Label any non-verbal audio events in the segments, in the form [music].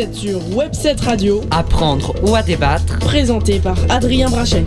êtes sur Webset Radio, Apprendre ou à débattre. présenté par Adrien Brachet.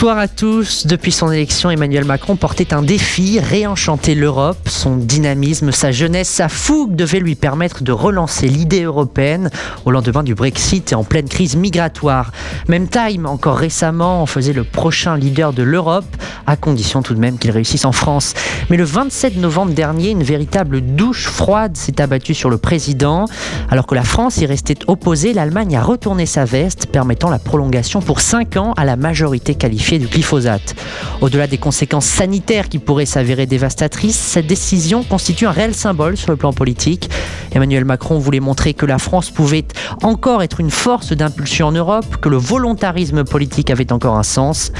Bonsoir à tous. Depuis son élection, Emmanuel Macron portait un défi, réenchanter l'Europe. Son dynamisme, sa jeunesse, sa fougue devaient lui permettre de relancer l'idée européenne au lendemain du Brexit et en pleine crise migratoire. Même Time, encore récemment, en faisait le prochain leader de l'Europe, à condition tout de même qu'il réussisse en France. Mais le 27 novembre dernier, une véritable douche froide s'est abattue sur le président. Alors que la France y restait opposée, l'Allemagne a retourné sa veste, permettant la prolongation pour 5 ans à la majorité qualifiée du glyphosate. Au-delà des conséquences sanitaires qui pourraient s'avérer dévastatrices, cette décision constitue un réel symbole sur le plan politique. Emmanuel Macron voulait montrer que la France pouvait encore être une force d'impulsion en Europe, que le volontarisme politique avait encore un sens.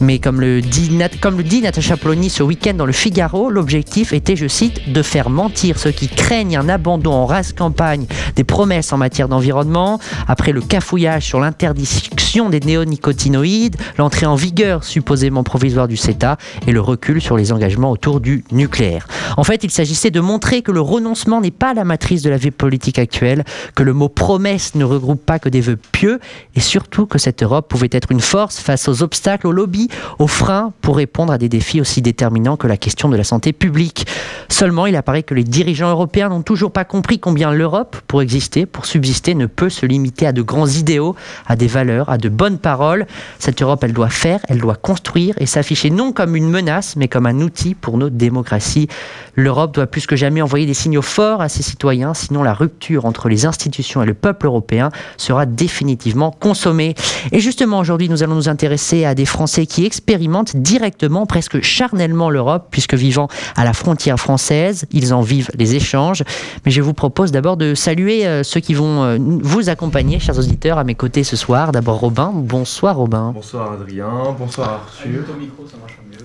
Mais comme le dit, Nat- comme le dit Natacha Polony ce week-end dans le Figaro, l'objectif était, je cite, de faire mentir ceux qui craignent un abandon en race campagne des promesses en matière d'environnement, après le cafouillage sur l'interdiction des néonicotinoïdes, l'entrée en vigueur supposément provisoire du CETA et le recul sur les engagements autour du nucléaire. En fait, il s'agissait de montrer que le renoncement n'est pas la matrice de la vie politique actuelle, que le mot promesse ne regroupe pas que des vœux pieux et surtout que cette Europe pouvait être une force face aux obstacles, aux lobbies, aux freins pour répondre à des défis aussi déterminants que la question de la santé publique. Seulement, il apparaît que les dirigeants européens n'ont toujours pas compris combien l'Europe, pour exister, pour subsister, ne peut se limiter à de grands idéaux, à des valeurs, à de bonnes paroles. Cette Europe, elle doit faire, elle doit construire et s'afficher non comme une menace, mais comme un outil pour nos démocraties. L'Europe doit plus que jamais envoyer des signaux forts à ses citoyens, sinon la rupture entre les institutions et le peuple européen sera définitivement consommée. Et justement, aujourd'hui, nous allons nous intéresser à des Français qui expérimentent directement, presque charnellement l'Europe, puisque vivant à la frontière française, ils en vivent les échanges. Mais je vous propose d'abord de saluer euh, ceux qui vont euh, vous accompagner, chers auditeurs, à mes côtés ce soir. D'abord Robin. Bonsoir Robin. Bonsoir Adrien, bonsoir Arthur.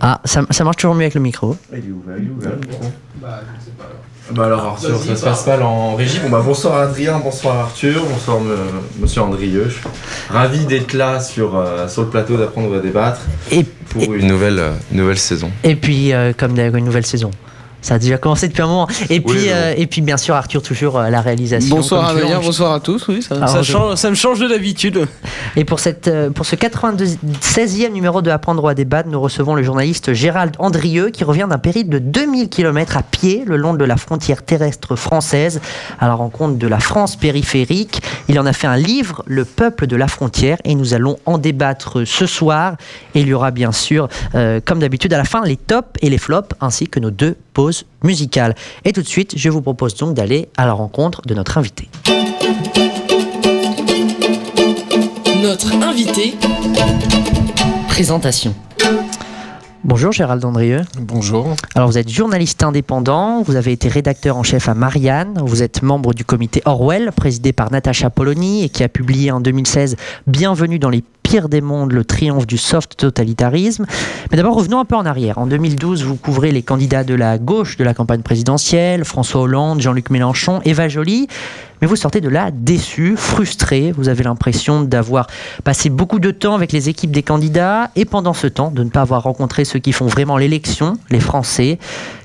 Ah, ça, ça marche toujours mieux avec le micro. Il est ouvert, il est ouvert. le micro. Bah alors Arthur, ça se passe pas en régie. Bon bah bonsoir Adrien, bonsoir Arthur, bonsoir me- monsieur Andrieux. Je suis ravi d'être là sur, euh, sur le plateau d'apprendre à débattre Et, pour une nouvelle, euh, nouvelle saison. et puis, euh, comme d'ailleurs une nouvelle saison. Ça a déjà commencé depuis un moment. Et puis, euh, et puis bien sûr, Arthur, toujours à la réalisation. Bonsoir toujours. bonsoir à tous. Oui, ça, Alors, ça je- change, ça me change de l'habitude. Et pour, cette, euh, pour ce 96e numéro de Apprendre à débattre, nous recevons le journaliste Gérald Andrieux qui revient d'un périple de 2000 km à pied le long de la frontière terrestre française à la rencontre de la France périphérique. Il en a fait un livre, Le peuple de la frontière, et nous allons en débattre ce soir. Et il y aura bien sûr, euh, comme d'habitude, à la fin, les tops et les flops, ainsi que nos deux pauses musicales. Et tout de suite, je vous propose donc d'aller à la rencontre de notre invité. Notre invité, Présentation. Bonjour Gérald Andrieux. Bonjour. Alors vous êtes journaliste indépendant, vous avez été rédacteur en chef à Marianne, vous êtes membre du comité Orwell, présidé par Natacha Polony et qui a publié en 2016 Bienvenue dans les pires des mondes, le triomphe du soft totalitarisme. Mais d'abord revenons un peu en arrière. En 2012, vous couvrez les candidats de la gauche de la campagne présidentielle, François Hollande, Jean-Luc Mélenchon, Eva Joly. Mais vous sortez de là déçu, frustré. Vous avez l'impression d'avoir passé beaucoup de temps avec les équipes des candidats et pendant ce temps de ne pas avoir rencontré ceux qui font vraiment l'élection, les Français.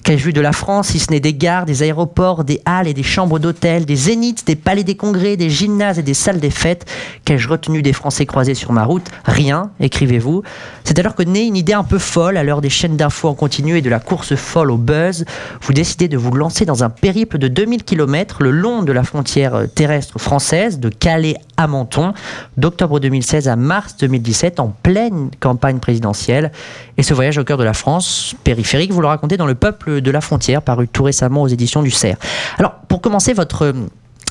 Qu'ai-je vu de la France si ce n'est des gares, des aéroports, des halles et des chambres d'hôtel, des zéniths, des palais des congrès, des gymnases et des salles des fêtes Qu'ai-je retenu des Français croisés sur ma route Rien, écrivez-vous. C'est alors que naît une idée un peu folle à l'heure des chaînes d'infos en continu et de la course folle au buzz. Vous décidez de vous lancer dans un périple de 2000 km le long de la frontière euh, terrestre française, de Calais à Menton, d'octobre 2016 à mars 2017, en pleine campagne présidentielle. Et ce voyage au cœur de la France périphérique, vous le racontez dans Le Peuple de la frontière, paru tout récemment aux éditions du Cerf. Alors, pour commencer votre euh,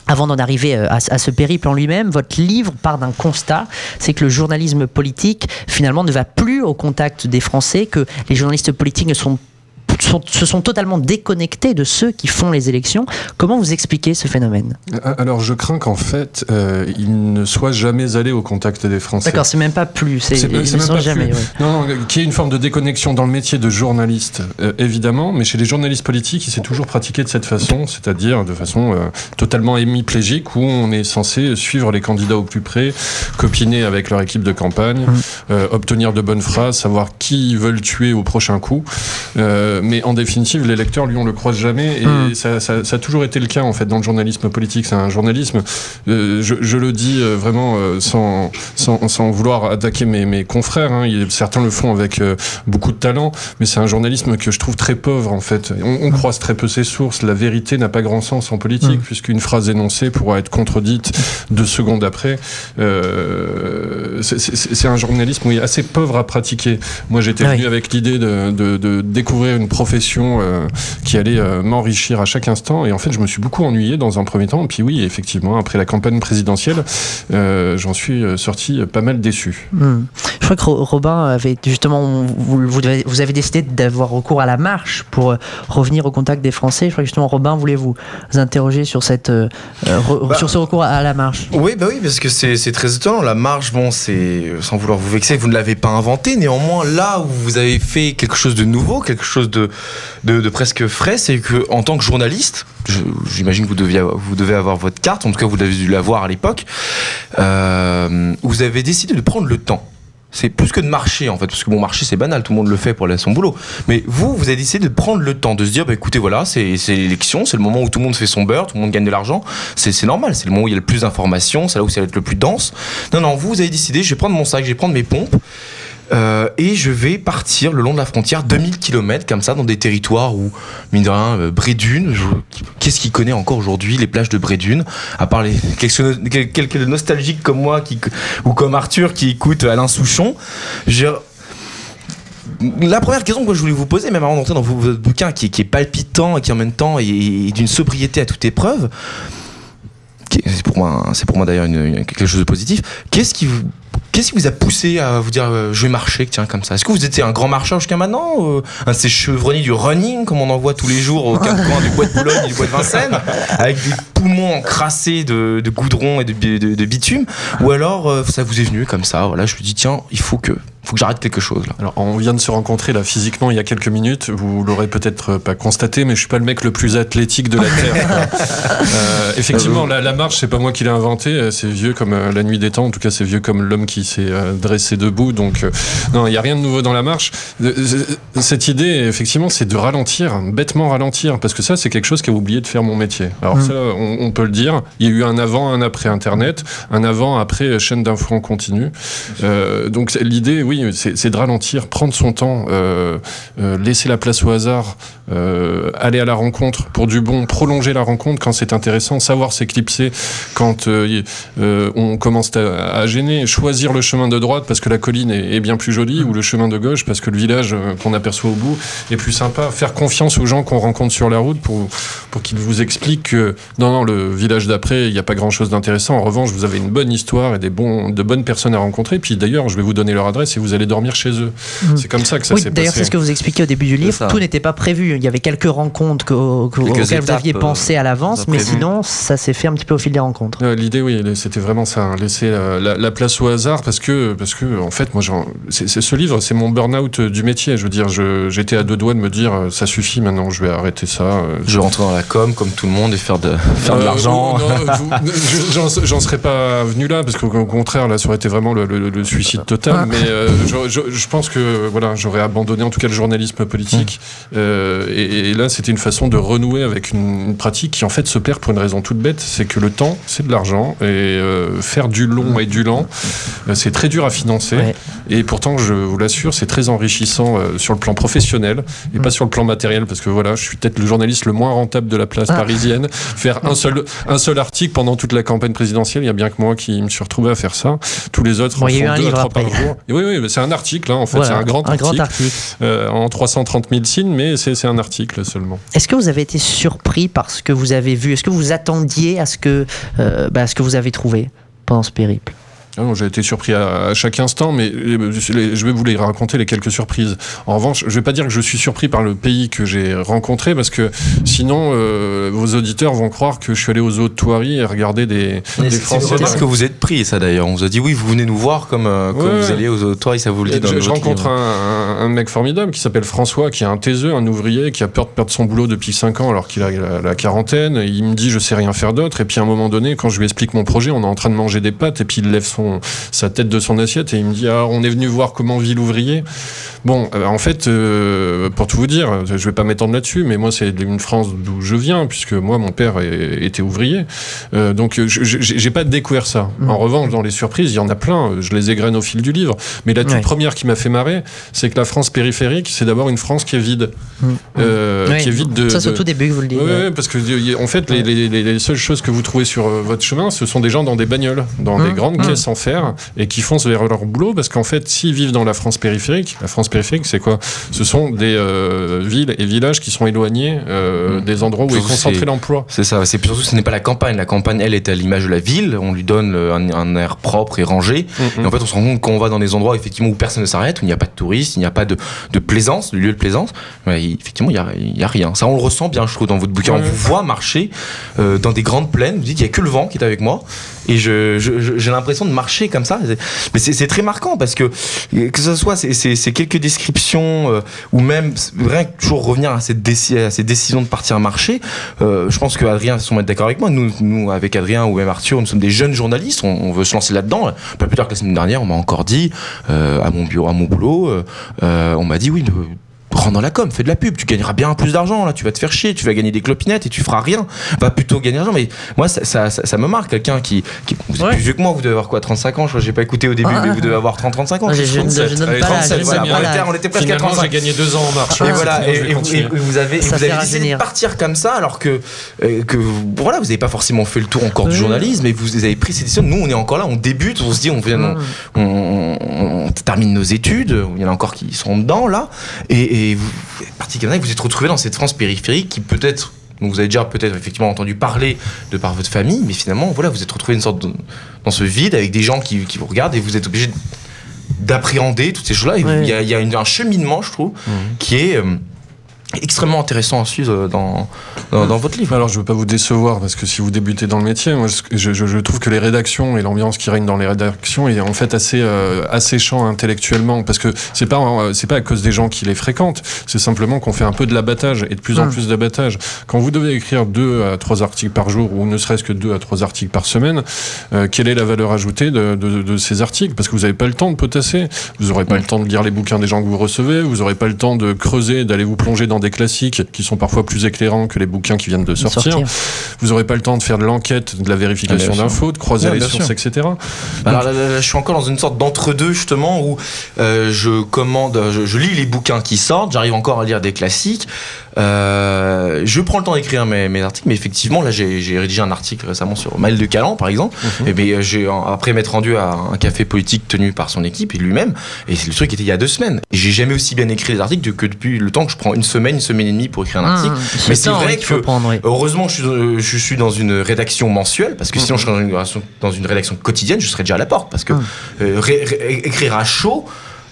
avant d'en arriver euh, à, ce périple en lui-même, votre livre part d'un constat, c'est que le journalisme politique finalement ne va plus au contact des Français, que les journalistes politiques ne sont sont- se sont totalement déconnectés de ceux qui font les élections. Comment vous expliquez ce phénomène? Alors je crains qu'en fait, euh, ils ne soient jamais allés au contact des Français. D'accord, c'est même pas plus, c'est même pas jamais. plus. ouais. Non, non, qu'il y ait une forme de déconnexion dans le métier de journaliste, euh, évidemment, mais chez les journalistes politiques, il s'est toujours pratiqué de cette façon, c'est-à-dire de façon euh, totalement hémiplégique, où on est censé suivre les candidats au plus près, copiner avec leur équipe de campagne, euh, obtenir de bonnes phrases, savoir qui ils veulent tuer au prochain coup. Euh, mais en définitive, les lecteurs, lui, on le croise jamais. Et Hmm. ça, ça- ça a toujours été le cas, en fait, dans le journalisme politique. C'est un journalisme, euh, je, je le dis euh, vraiment euh, sans, sans, sans vouloir attaquer mes, mes confrères. hein. Il certains le font avec euh, beaucoup de talent, mais c'est un journalisme que je trouve très pauvre, en fait. On, on croise très peu ses sources. La vérité n'a pas grand sens en politique, Hmm. puisqu'une phrase énoncée pourra être contredite deux secondes après. Euh, c'est- un journalisme oui, assez pauvre à pratiquer. Moi, j'étais Ah oui. venu avec l'idée de, de- de découvrir une profession euh, qui allait euh, m'enrichir à chaque instant. Et en fait, je me suis beaucoup ennuyé dans un premier temps. Puis oui, effectivement, après la campagne présidentielle, euh, j'en suis sorti pas mal déçu. Hmm. Je crois que Ro- Robin avait justement, vous, vous avez, décidé d'avoir recours à la marche pour euh, revenir au contact des Français. Je crois que justement Robin voulait vous interroger sur, cette, euh, euh, re- Bah, sur ce recours à la marche. Oui, bah oui, parce que c'est très étonnant. La marche, bon, c'est sans vouloir vous vexer, vous ne l'avez pas inventé. Néanmoins, là où vous avez fait quelque chose de nouveau, quelque chose de, de, de presque frais, c'est que en tant que journaliste, j'imagine que vous, deviez, vous devez avoir votre carte, en tout cas vous avez dû l'avoir à l'époque, euh, vous avez décidé de prendre le temps. C'est plus que de marcher en fait, parce que bon, marcher c'est banal, tout le monde le fait pour aller à son boulot. Mais vous, vous avez décidé de prendre le temps, de se dire, bah écoutez, voilà, c'est l'élection, c'est le moment où tout le monde fait son beurre, tout le monde gagne de l'argent, c'est normal, c'est le moment où il y a le plus d'informations, c'est là où ça va être le plus dense. Non, non, vous, vous avez décidé, je vais prendre mon sac, je vais prendre mes pompes. Euh, et je vais partir le long de la frontière 2000 km comme ça dans des territoires où mine de rien euh, Brédune qu'est-ce qu'il connaît encore aujourd'hui les plages de Brédune à part les quelques, quel- quelques nostalgiques comme moi qui, ou comme Arthur qui écoute Alain Souchon la première question que je voulais vous poser, même avant d'entrer dans votre bouquin, qui, est- qui palpitant et qui en même temps est, d'une sobriété à toute épreuve, qui est- c'est pour moi, c'est pour moi d'ailleurs quelque chose de positif. Qu'est-ce qui vous, qu'est-ce qui vous a poussé à vous dire, euh, je vais marcher, tiens, comme ça? Est-ce que vous étiez un grand marcheur jusqu'à maintenant, euh, un de ces chevronnés du running, comme on en voit tous les jours aux quatre coins du bois de Boulogne et du bois de Vincennes, [laughs] avec des poumons encrassés de, de goudron et de, bi- de- de bitume, ou alors euh, ça vous est venu comme ça Voilà, je me dis, tiens, il faut que, faut que j'arrête quelque chose là. Alors, on vient de se rencontrer là physiquement il y a quelques minutes. Vous l'aurez peut-être pas constaté, mais je suis pas le mec le plus athlétique de la terre. [laughs] Euh, effectivement, la, la marche, c'est pas moi qui l'ai inventé. euh, C'est vieux comme euh, la nuit des temps. En tout cas, c'est vieux comme l'homme qui s'est euh, dressé debout. Donc, euh, non, il y a rien de nouveau dans la marche. Euh, euh, Cette idée, effectivement, c'est de ralentir, bêtement ralentir, parce que ça, c'est quelque chose qui a oublié de faire mon métier. Alors Mm. ça, on, on peut le dire. Il y a eu un avant, un après Internet, un avant, après chaîne d'infos en continu. Euh, donc l'idée, oui, c'est de ralentir, prendre son temps, euh, euh, laisser la place au hasard, euh, aller à la rencontre pour du bon, prolonger la rencontre quand c'est intéressant, savoir s'éclipser quand on commence à, gêner, choisir le chemin de droite parce que la colline est, bien plus jolie ou le chemin de gauche parce que le village qu'on aperçoit au bout est plus sympa, faire confiance aux gens qu'on rencontre sur la route pour, pour qu'ils vous expliquent que non, non, le village d'après, il n'y a pas grand chose d'intéressant. En revanche, vous avez une bonne histoire et des bons, de bonnes personnes à rencontrer. Puis d'ailleurs, je vais vous donner leur adresse vous allez dormir chez eux. Mhm. C'est comme ça que ça Oui, s'est d'ailleurs, passé. c'est ce que vous expliquez au début du livre. Tout n'était pas prévu. Il y avait quelques rencontres que- que- Quelques auxquelles vous aviez euh, pensé à l'avance, mais sinon, ça s'est fait un petit peu au fil des rencontres. Euh, L'idée, oui, c'était vraiment ça, hein, laisser la, la place au hasard, parce que, parce que en fait, moi, c'est ce livre, c'est mon burn-out euh, du métier. Je veux dire, je- j'étais à deux doigts de me dire, ça suffit maintenant, je vais arrêter ça. Je vais rentrer dans la com comme tout le monde et faire de, [laughs] faire de Euh, l'argent. non, non, vous- [laughs] je- J'en serais pas venu là parce qu'au au contraire là ça aurait été vraiment le, le- le suicide total. Mais euh, je, je- je pense que voilà j'aurais abandonné en tout cas le journalisme politique. Euh, et, et là c'était une façon de renouer avec une, une pratique qui en fait se perd pour une raison toute bête, c'est que le temps c'est de l'argent et euh, faire du long et du lent euh, c'est très dur à financer. Ouais. Et pourtant je vous l'assure c'est très enrichissant euh, sur le plan professionnel et pas sur le plan matériel parce que voilà je suis peut-être le journaliste le moins rentable de la place Ah. parisienne faire un seul, un seul article pendant toute la campagne présidentielle. Il y a bien que moi qui me suis retrouvé à faire ça. Tous les autres Bon, en font deux à trois par jour. Et oui, oui, c'est un article, hein, en fait. Voilà, c'est un grand un article. grand article. euh, en 330 000 signes, mais c'est un article seulement. Est-ce que vous avez été surpris par ce que vous avez vu? Est-ce que vous attendiez à ce que, euh, bah, à ce que vous avez trouvé pendant ce périple? J'ai été surpris à, à chaque instant, mais euh, je vais vous les raconter les quelques surprises. En revanche, je vais pas dire que je suis surpris par le pays que j'ai rencontré, parce que sinon, euh, vos auditeurs vont croire que je suis allé aux eaux de Thoiry et regarder des, des C'est Français. parce que vous êtes pris, ça d'ailleurs. On vous a dit oui, vous venez nous voir comme, euh, comme Ouais, vous alliez aux auditoires, ça vous le dit dans je, je rencontre un, un- un mec formidable qui s'appelle François, qui est un taiseux, un ouvrier, qui a peur de perdre son boulot depuis 5 ans alors qu'il a la, la quarantaine. Il me dit je sais rien faire d'autre. Et puis à un moment donné, quand je lui explique mon projet, on est en train de manger des pâtes et puis il lève son son, sa tête de son assiette et il me dit ah, on est venu voir comment vit l'ouvrier. Bon, euh, en fait, euh, pour tout vous dire, je vais pas m'étendre là-dessus, mais moi, c'est une France d'où je viens, puisque moi, mon père est- était ouvrier. Euh, donc, j'ai pas découvert ça. Mm. En revanche, dans les surprises, il y en a plein. Je les égrène au fil du livre. Mais la toute Ouais. première qui m'a fait marrer, c'est que la France périphérique, c'est d'abord une France qui est vide. Mm. Euh, qui est vide de. Ça, c'est au de- tout début que vous le dites. Ouais. ouais, parce que en fait, les, les- les- les seules choses que vous trouvez sur votre chemin, ce sont des gens dans des bagnoles, dans des Mmh, grandes mmh. caisses fer, et qui foncent vers leur boulot, parce qu'en fait, s'ils vivent dans la France périphérique, la France périphérique, c'est quoi? Ce sont des euh, villes et villages qui sont éloignés euh, Mmh. des endroits où est concentré l'emploi. C'est ça, c'est surtout ce n'est pas la campagne. La campagne, elle, est à l'image de la ville. On lui donne un, un air propre et rangé. Mmh, Et en fait, on se rend compte quand on va dans des endroits effectivement où personne ne s'arrête, où il n'y a pas de touristes, il n'y a pas de, de plaisance, de lieu de plaisance, effectivement, il n'y a, rien. Ça, on le ressent bien, je trouve, dans votre bouquin. On vous voit marcher euh, dans des grandes plaines. Vous dites, il n'y a que le vent qui est avec moi. Et je, je- je- j'ai l'impression de marcher comme ça. Mais c'est, très marquant parce que, que ce soit ces, ces- quelques descriptions euh, ou même rien que toujours revenir à, cette déci- à ces décisions de partir marcher, euh, je pense que Adrien va sûrement d'accord avec moi. Nous, nous, avec Adrien ou même Arthur, nous sommes des jeunes journalistes. On, veut se lancer là-dedans. Pas plus tard que la semaine dernière, on m'a encore dit euh, à mon bureau, à mon boulot, on m'a dit oui. Rentre dans la com, fais de la pub, tu gagneras bien plus d'argent là, tu vas te faire chier, tu vas gagner des clopinettes et tu feras rien. Va plutôt gagner l'argent. Mais moi, ça, ça, ça- ça me marque, quelqu'un qui, qui- Vous êtes Ouais. plus vieux que moi, vous devez avoir quoi, 35 ans Je crois, j'ai pas écouté au début, Ah, mais vous devez avoir 30-35 ans. Je- je- 37. je donne Allez, pas l'âge, 37, je voilà, donne on, était, l'âge. on était presque à Finalement, 35. j'ai gagné deux ans en marche. Et voilà, et, vous avez, vous avez décidé de partir comme ça, alors que, euh, que voilà, vous n'avez pas forcément fait le tour encore du journalisme, et vous avez pris ces décisions. Nous, on est encore là, on débute, on se dit, on, vient, Mmh. on, on- on- on termine nos études, il y en a encore qui sont dedans là, et, et vous vous êtes parti comme ça, et vous êtes retrouvé dans cette France périphérique qui peut-être donc vous avez déjà peut-être effectivement entendu parler de par votre famille, mais finalement, voilà, vous êtes retrouvé une sorte de- dans ce vide avec des gens qui, qui vous regardent et vous êtes obligé d'appréhender toutes ces choses-là. Ouais. Il y a, il y a une- un cheminement, je trouve, qui est euh, extrêmement intéressant à suivre euh, dans, dans, dans votre livre. Alors, je veux pas vous décevoir parce que si vous débutez dans le métier, moi, je, je- je trouve que les rédactions et l'ambiance qui règne dans les rédactions est en fait assez euh, asséchant intellectuellement parce que c'est pas euh, c'est pas à cause des gens qui les fréquentent, c'est simplement qu'on fait un peu de l'abattage et de plus en plus d'abattage. Quand vous devez écrire deux à trois articles par jour ou ne serait-ce que deux à trois articles par semaine, euh, quelle est la valeur ajoutée de, de- de ces articles? Parce que vous n'avez pas le temps de potasser, vous n'aurez pas Ouais. le temps de lire les bouquins des gens que vous recevez, vous n'aurez pas le temps de creuser, d'aller vous plonger dans des classiques qui sont parfois plus éclairants que les bouquins qui viennent de sortir. Sortir. Vous n'aurez pas le temps de faire de l'enquête, de la vérification Ah, d'infos, de croiser Ouais, les sources, sûr. etc. Alors là, là, là, je suis encore dans une sorte d'entre-deux justement où euh, je commande, je, je lis les bouquins qui sortent, j'arrive encore à lire des classiques. Euh, je prends le temps d'écrire mes, mes articles, mais effectivement là j'ai rédigé un article récemment sur Maël de Calan par exemple. Mhm. Et j'ai après m'être rendu à un café politique tenu par son équipe et lui-même. Et le truc était il y a deux semaines. Et j'ai jamais aussi bien écrit les articles que depuis le temps que je prends une semaine, une semaine et demie pour écrire un article. Mmh, Mais ce c'est vrai que- prendre, oui. Heureusement, je suis, euh, je suis dans une rédaction mensuelle, parce que sinon, je serais dans une, rédaction, dans une rédaction quotidienne, je serais déjà à la porte. Parce que Mm. euh, ré- ré- écrire à chaud,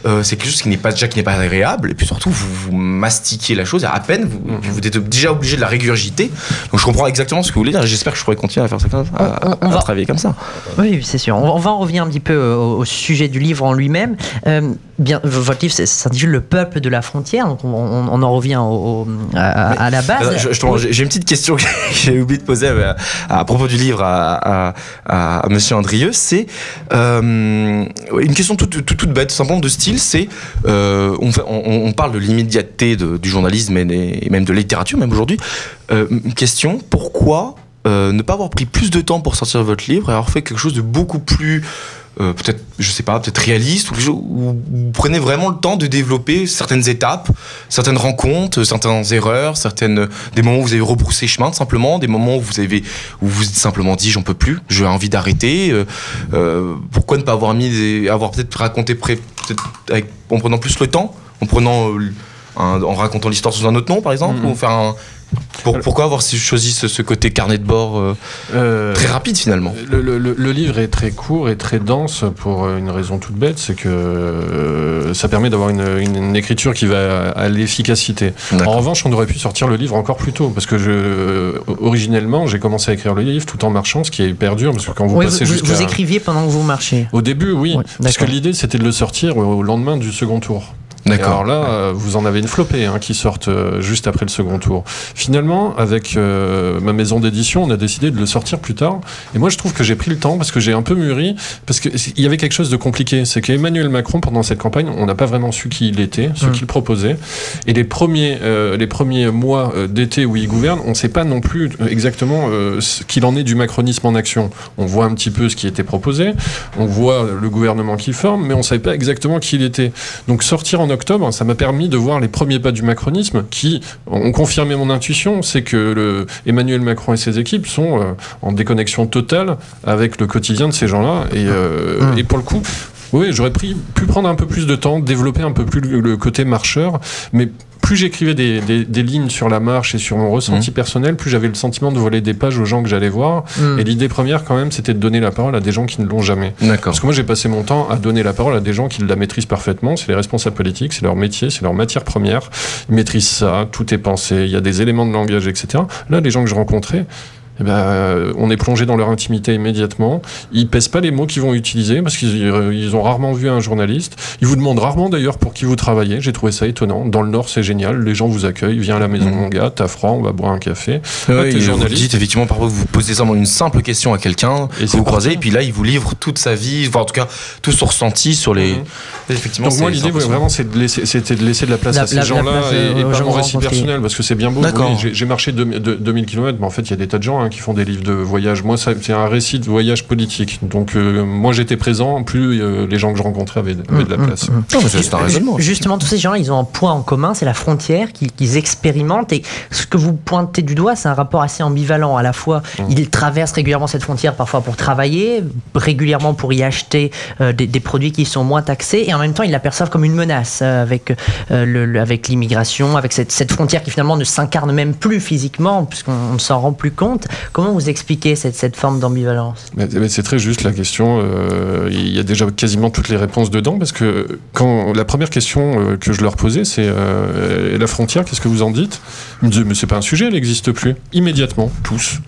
euh, c'est quelque chose qui n'est pas déjà qui n'est pas agréable, et puis surtout, vous, vous mastiquez la chose, à peine, vous, Mm-hmm. vous êtes déjà obligé de la régurgiter. Donc, je comprends exactement ce que vous voulez dire, et j'espère que je pourrai continuer à faire ça, comme ça, à, On- on- on à va- travailler comme ça. Oui, c'est sûr. On, on va en revenir un petit peu euh, au, au sujet du livre en lui-même. Euh, bien, votre livre c'est- s'intitule Le peuple de la frontière, donc on, en revient au- au- à, à la base. J'ai une petite question [laughs] que j'ai oublié de poser à, propos du livre à, Monsieur Andrieux. C'est euh, une question toute, toute, toute bête, simplement de style. C'est euh, on, parle de l'immédiateté du journalisme et, même de littérature, même aujourd'hui. Euh, question pourquoi euh, ne pas avoir pris plus de temps pour sortir votre livre et avoir fait quelque chose de beaucoup plus euh, peut-être, je sais pas, peut-être réaliste, ou où vous prenez vraiment le temps de développer certaines étapes, certaines rencontres, certaines erreurs, certaines, des moments où vous avez rebroussé chemin, simplement, des moments où vous avez, où vous simplement dit, j'en peux plus, j'ai envie d'arrêter. euh, euh, pourquoi ne pas avoir mis, des- avoir peut-être raconté peut-être avec, en prenant plus le temps, en prenant, euh, un- en racontant l'histoire sous un autre nom, par exemple, Mhm. ou faire un, pour- pourquoi avoir choisi ce, ce côté carnet de bord euh, Euh, très rapide finalement? Le, le- le- le livre est très court et très dense pour euh, une raison toute bête, c'est que euh, ça permet d'avoir une, une- une écriture qui va à, à l'efficacité. En revanche, on aurait pu sortir le livre encore plus tôt, parce que je, euh, originellement, j'ai commencé à écrire le livre tout en marchant, ce qui est hyper dur, parce que quand vous Oui, vous, passez vous- vous écriviez pendant que vous marchiez. Au début, oui, Ouais, parce que l'idée c'était de le sortir au, au lendemain du second tour. D'accord. Alors là, euh, vous en avez une flopée hein, qui sortent euh, juste après le second tour. Finalement, avec euh, ma maison d'édition, on a décidé de le sortir plus tard. Et moi, je trouve que j'ai pris le temps parce que j'ai un peu mûri, parce qu'il y avait quelque chose de compliqué. C'est qu'Emmanuel Macron, pendant cette campagne, on n'a pas vraiment su qui il était, ce mmh. qu'il proposait. Et les premiers, les premiers mois d'été où il gouverne, on ne sait pas non plus exactement ce qu'il en est du macronisme en action. On voit un petit peu ce qui était proposé, on voit le gouvernement qui forme, mais on ne savait pas exactement qui il était. Donc sortir en octobre, ça m'a permis de voir les premiers pas du macronisme qui ont confirmé mon intuition, c'est que le, Emmanuel Macron et ses équipes sont euh, en déconnexion totale avec le quotidien de ces gens-là. Et, euh, mmh. et pour le coup, oui, j'aurais pu prendre un peu plus de temps, développer un peu plus le côté marcheur, mais plus j'écrivais des, des, lignes sur la marche et sur mon ressenti mmh. personnel, plus j'avais le sentiment de voler des pages aux gens que j'allais voir. Mmh. Et l'idée première, quand même, c'était de donner la parole à des gens qui ne l'ont jamais. Parce que moi, j'ai passé mon temps à donner la parole à des gens qui la maîtrisent parfaitement. C'est les responsables politiques, c'est leur métier, c'est leur matière première. Ils maîtrisent ça, tout est pensé, il y a des éléments de langage, etc. Là, les gens que je rencontrais, eh ben, euh, on est plongé dans leur intimité immédiatement. Ils pèsent pas les mots qu'ils vont utiliser parce qu'ils ils ont rarement vu un journaliste. Ils vous demandent rarement d'ailleurs pour qui vous travaillez. J'ai trouvé ça étonnant. Dans le Nord, c'est génial. Les gens vous accueillent. Viens à la maison, mmh. mon gars. T'as froid, on va boire un café. Oui, vous dites effectivement parfois vous posez simplement une simple question à quelqu'un, vous croisez, et puis là il vous livre toute sa vie, enfin en tout cas tout son ressenti sur les. Mmh. Effectivement. Donc moi l'idée vraiment c'était de laisser, c'était de laisser de la place à ces gens-là et, pas mon récit personnel parce que c'est bien beau. j'ai marché 2000 km, mais en fait il y a des tas de gens hein, qui font des livres de voyage. Moi, c'est un récit de voyage politique. Donc, euh, moi, j'étais présent, plus euh, les gens que je rencontrais avaient, de la place. c'est un raisonnement. Justement, tous ces gens ils ont un point en commun, c'est la frontière qu'ils expérimentent. Et ce que vous pointez du doigt, c'est un rapport assez ambivalent. À la fois, mmh. ils traversent régulièrement cette frontière, parfois pour travailler, régulièrement pour y acheter euh, des, produits qui sont moins taxés, et en même temps, ils l'aperçoivent comme une menace avec le, avec l'immigration, avec cette, cette, frontière qui finalement ne s'incarne même plus physiquement, puisqu'on ne s'en rend plus compte. Comment vous expliquer cette, cette forme d'ambivalence? C'est très juste la question. Euh, il y a déjà quasiment toutes les réponses dedans parce que quand la première question euh, que je leur posais, c'est euh, la frontière, qu'est-ce que vous en dites? Ils me disaient mais c'est pas un sujet, elle n'existe plus. Immédiatement, tous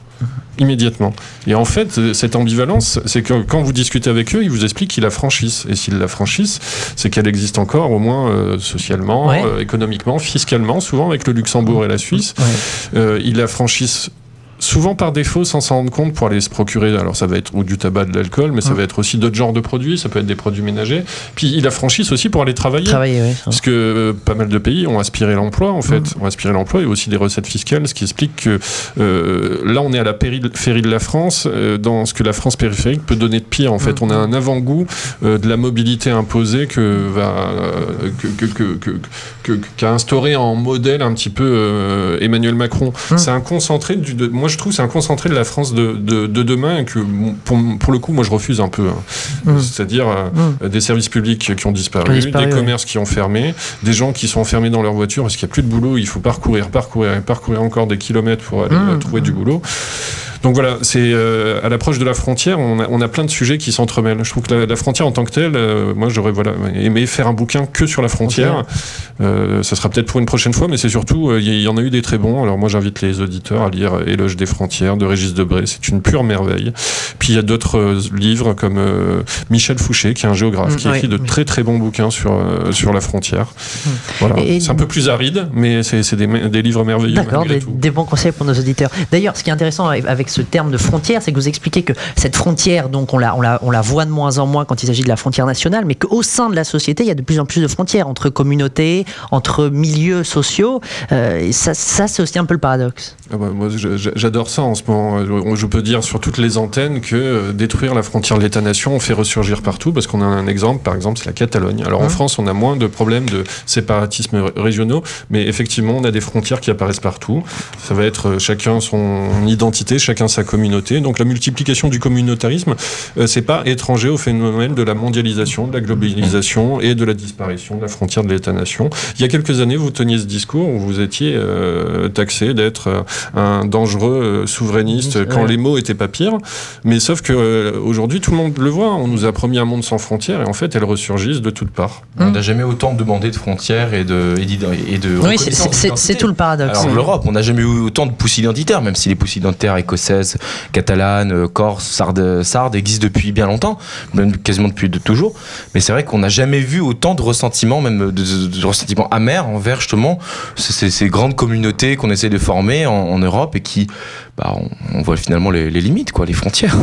immédiatement. Et en fait, cette ambivalence, c'est que quand vous discutez avec eux, ils vous expliquent qu'ils la franchissent. Et s'ils la franchissent, c'est qu'elle existe encore, au moins socialement, économiquement, fiscalement, souvent avec le Luxembourg et la Suisse. ils la franchissent souvent par défaut sans s'en rendre compte pour aller se procurer. Alors ça va être ou du tabac, de l'alcool, mais ça va être aussi d'autres genres de produits. Ça peut être des produits ménagers. Puis il a franchise aussi pour aller travailler. Travailler, oui. Parce que euh, pas mal de pays ont aspiré l'emploi en fait, ont aspiré l'emploi et aussi des recettes fiscales, ce qui explique que euh, là on est à la périphérie de la France euh, dans ce que la France périphérique peut donner de pire. En fait, on a un avant-goût de la mobilité imposée que va que, que, qu'a instauré en modèle un petit peu Emmanuel Macron. C'est un concentré du. De, moi je trouve c'est un concentré de la France de, de, demain que pour, pour, le coup moi je refuse un peu. Hein. Mmh. C'est-à-dire euh, mmh. des services publics qui ont disparu, des commerces qui ont fermé, des gens qui sont enfermés dans leur voiture parce qu'il n'y a plus de boulot, il faut parcourir, parcourir et parcourir encore des kilomètres pour aller mmh. trouver du boulot. Donc voilà, c'est euh, à l'approche de la frontière, on a, on a, plein de sujets qui s'entremêlent. Je trouve que la, frontière en tant que telle, euh, moi j'aurais voilà, aimé faire un bouquin que sur la frontière. Euh, ça sera peut-être pour une prochaine fois, mais c'est surtout, il y, en a eu des très bons. Alors moi j'invite les auditeurs à lire Éloge des frontières de Régis Debray, c'est une pure merveille. Puis il y a d'autres livres comme Michel Fouché, qui est un géographe, qui écrit de très très bons bouquins sur, sur la frontière. Mmh. Voilà. C'est un peu plus aride, mais c'est des, des, livres merveilleux. D'accord, des, des, bons conseils pour nos auditeurs. D'ailleurs, ce qui est intéressant avec ce terme de frontière, c'est que vous expliquez que cette frontière, donc on la, on, la, on la voit de moins en moins quand il s'agit de la frontière nationale, mais qu'au sein de la société, il y a de plus en plus de frontières entre communautés, entre milieux sociaux. Euh, et ça, ça c'est aussi un peu le paradoxe. Ah bah, moi, j'adore ça en ce moment. Je peux dire sur toutes les antennes que euh, détruire la frontière de l'État-nation, on fait ressurgir partout, parce qu'on a un exemple, par exemple, c'est la Catalogne. Alors en hein France, on a moins de problèmes de séparatisme régionaux, mais effectivement, on a des frontières qui apparaissent partout. Ça va être euh, chacun son identité, chacun sa communauté. Donc la multiplication du communautarisme, euh, c'est pas étranger au phénomène de la mondialisation, de la globalisation et de la disparition de la frontière de l'État-nation. Il y a quelques années, vous teniez ce discours où vous étiez euh, taxé d'être euh, un dangereux souverainiste quand les mots étaient pas pires. Mais sauf que aujourd'hui, tout le monde le voit. On nous a promis un monde sans frontières et en fait, elles ressurgissent de toutes parts. On n'a jamais autant demandé de frontières et de et de. Oui, c'est tout le paradoxe. Alors, l'Europe, on n'a jamais eu autant de pousses identitaires, même si les pousses identitaires écossaises française, catalane, euh, corse, sarde, sarde depuis bien longtemps, même quasiment depuis de toujours. Mais c'est vrai qu'on n'a jamais vu autant de ressentiments, même de, ressentiments amers envers justement ces, ces grandes communautés qu'on essaie de former en Europe et qui, bah, on, on voit finalement les, les, limites, quoi, les frontières,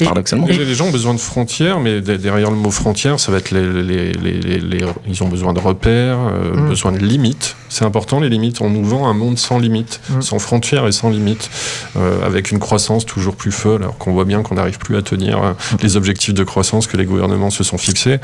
Et- paradoxalement. Et les gens ont besoin de frontières, mais de- derrière le mot frontière, ça va être les, les- les- les- les- ils ont besoin de repères, euh, Mm. besoin de limites. C'est important les limites. On nous vend un monde sans limites, Mm. sans frontières et sans limites, euh, avec une croissance toujours plus folle, alors qu'on voit bien qu'on n'arrive plus à tenir euh, les objectifs de croissance que les gouvernements se sont fixés.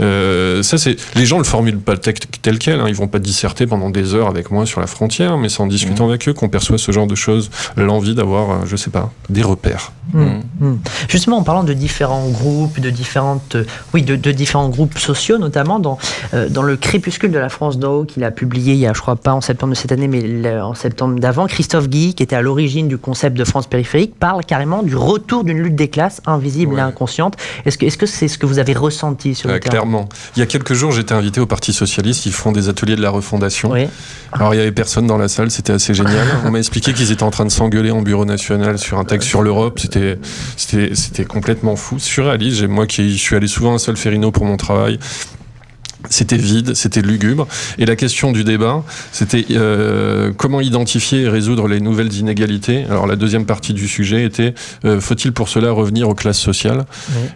Euh, ça, c'est les gens le formulent pas tel, tel quel. Hein. Ils vont pas disserter pendant des heures avec moi sur la frontière, mais c'est en discutant Mm. avec eux qu'on perçoit ce genre de choses, l'envie d'avoir, euh, je sais pas, des repères. Hmm, hmm. Justement, en parlant de différents groupes, de différentes, euh, oui, de, de différents groupes sociaux, notamment dans euh, dans le Crépuscule de la France d'en haut qu'il a publié il y a, je crois pas en septembre de cette année, mais le- en septembre d'avant, Christophe Guy, qui était à l'origine du concept de France périphérique, parle carrément du retour d'une lutte des classes invisible Ouais. et inconsciente. Est-ce que est-ce que c'est ce que vous avez ressenti sur le Euh, terrain? clairement. Il y a quelques jours, j'étais invité au Parti Socialiste. Ils font des ateliers de la refondation. Oui. Alors, il y avait personne dans la salle. C'était assez génial. [laughs] On m'a expliqué qu'ils étaient en train de s'engueuler en bureau national sur un texte sur l'Europe. C'était, c'était, complètement fou, surréaliste. J'ai- Moi qui suis allé souvent à Solferino pour mon travail. C'était vide, c'était lugubre. Et la question du débat, c'était euh, comment identifier et résoudre les nouvelles inégalités? Alors la deuxième partie du sujet était euh, faut-il pour cela revenir aux classes sociales?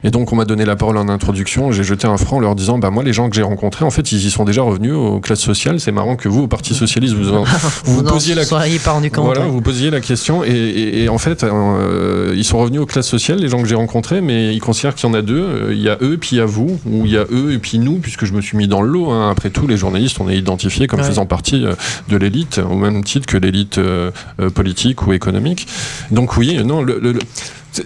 Et donc on m'a donné la parole en introduction. J'ai jeté un franc en leur disant bah moi les gens que j'ai rencontrés en fait ils y sont déjà revenus aux classes sociales. C'est marrant que vous au Parti socialiste vous en- [laughs] vous, vous posiez la pas rendu compte. voilà, vous posiez la question et, et- et en fait, euh, ils sont revenus aux classes sociales, les gens que j'ai rencontrés, mais ils considèrent qu'il y en a deux. Euh, Il y a eux, puis il y a vous, ou il y a eux et puis nous, puisque je me suis mis dans le lot. hein. Après tout, les journalistes, on est identifiés comme Ouais. faisant partie euh, de l'élite, au même titre que l'élite euh, euh, politique ou économique. Donc oui, non, le- le- le-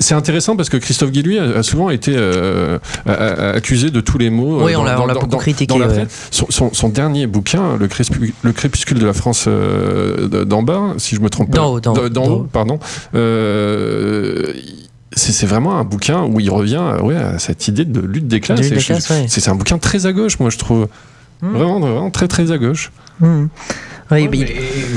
c'est intéressant parce que Christophe Guy, lui, a souvent été euh, accusé de tous les mots. Oui, euh, on l'a- dans- on l'a dans- beaucoup dans- critiqué, dans la ouais. Son, son- son dernier bouquin, le, Crépuscule- le crépuscule de la France euh, d'en bas, si je me trompe pas, D'en haut, d'en haut. pardon. euh, c'est vraiment un bouquin où il revient euh, ouais, à cette idée de lutte des classes. Ouais. C'est un bouquin très à gauche, moi, je trouve. Hmm. Vraiment, vraiment très, très à gauche. Hmm. Oui, Ouais, mais- mais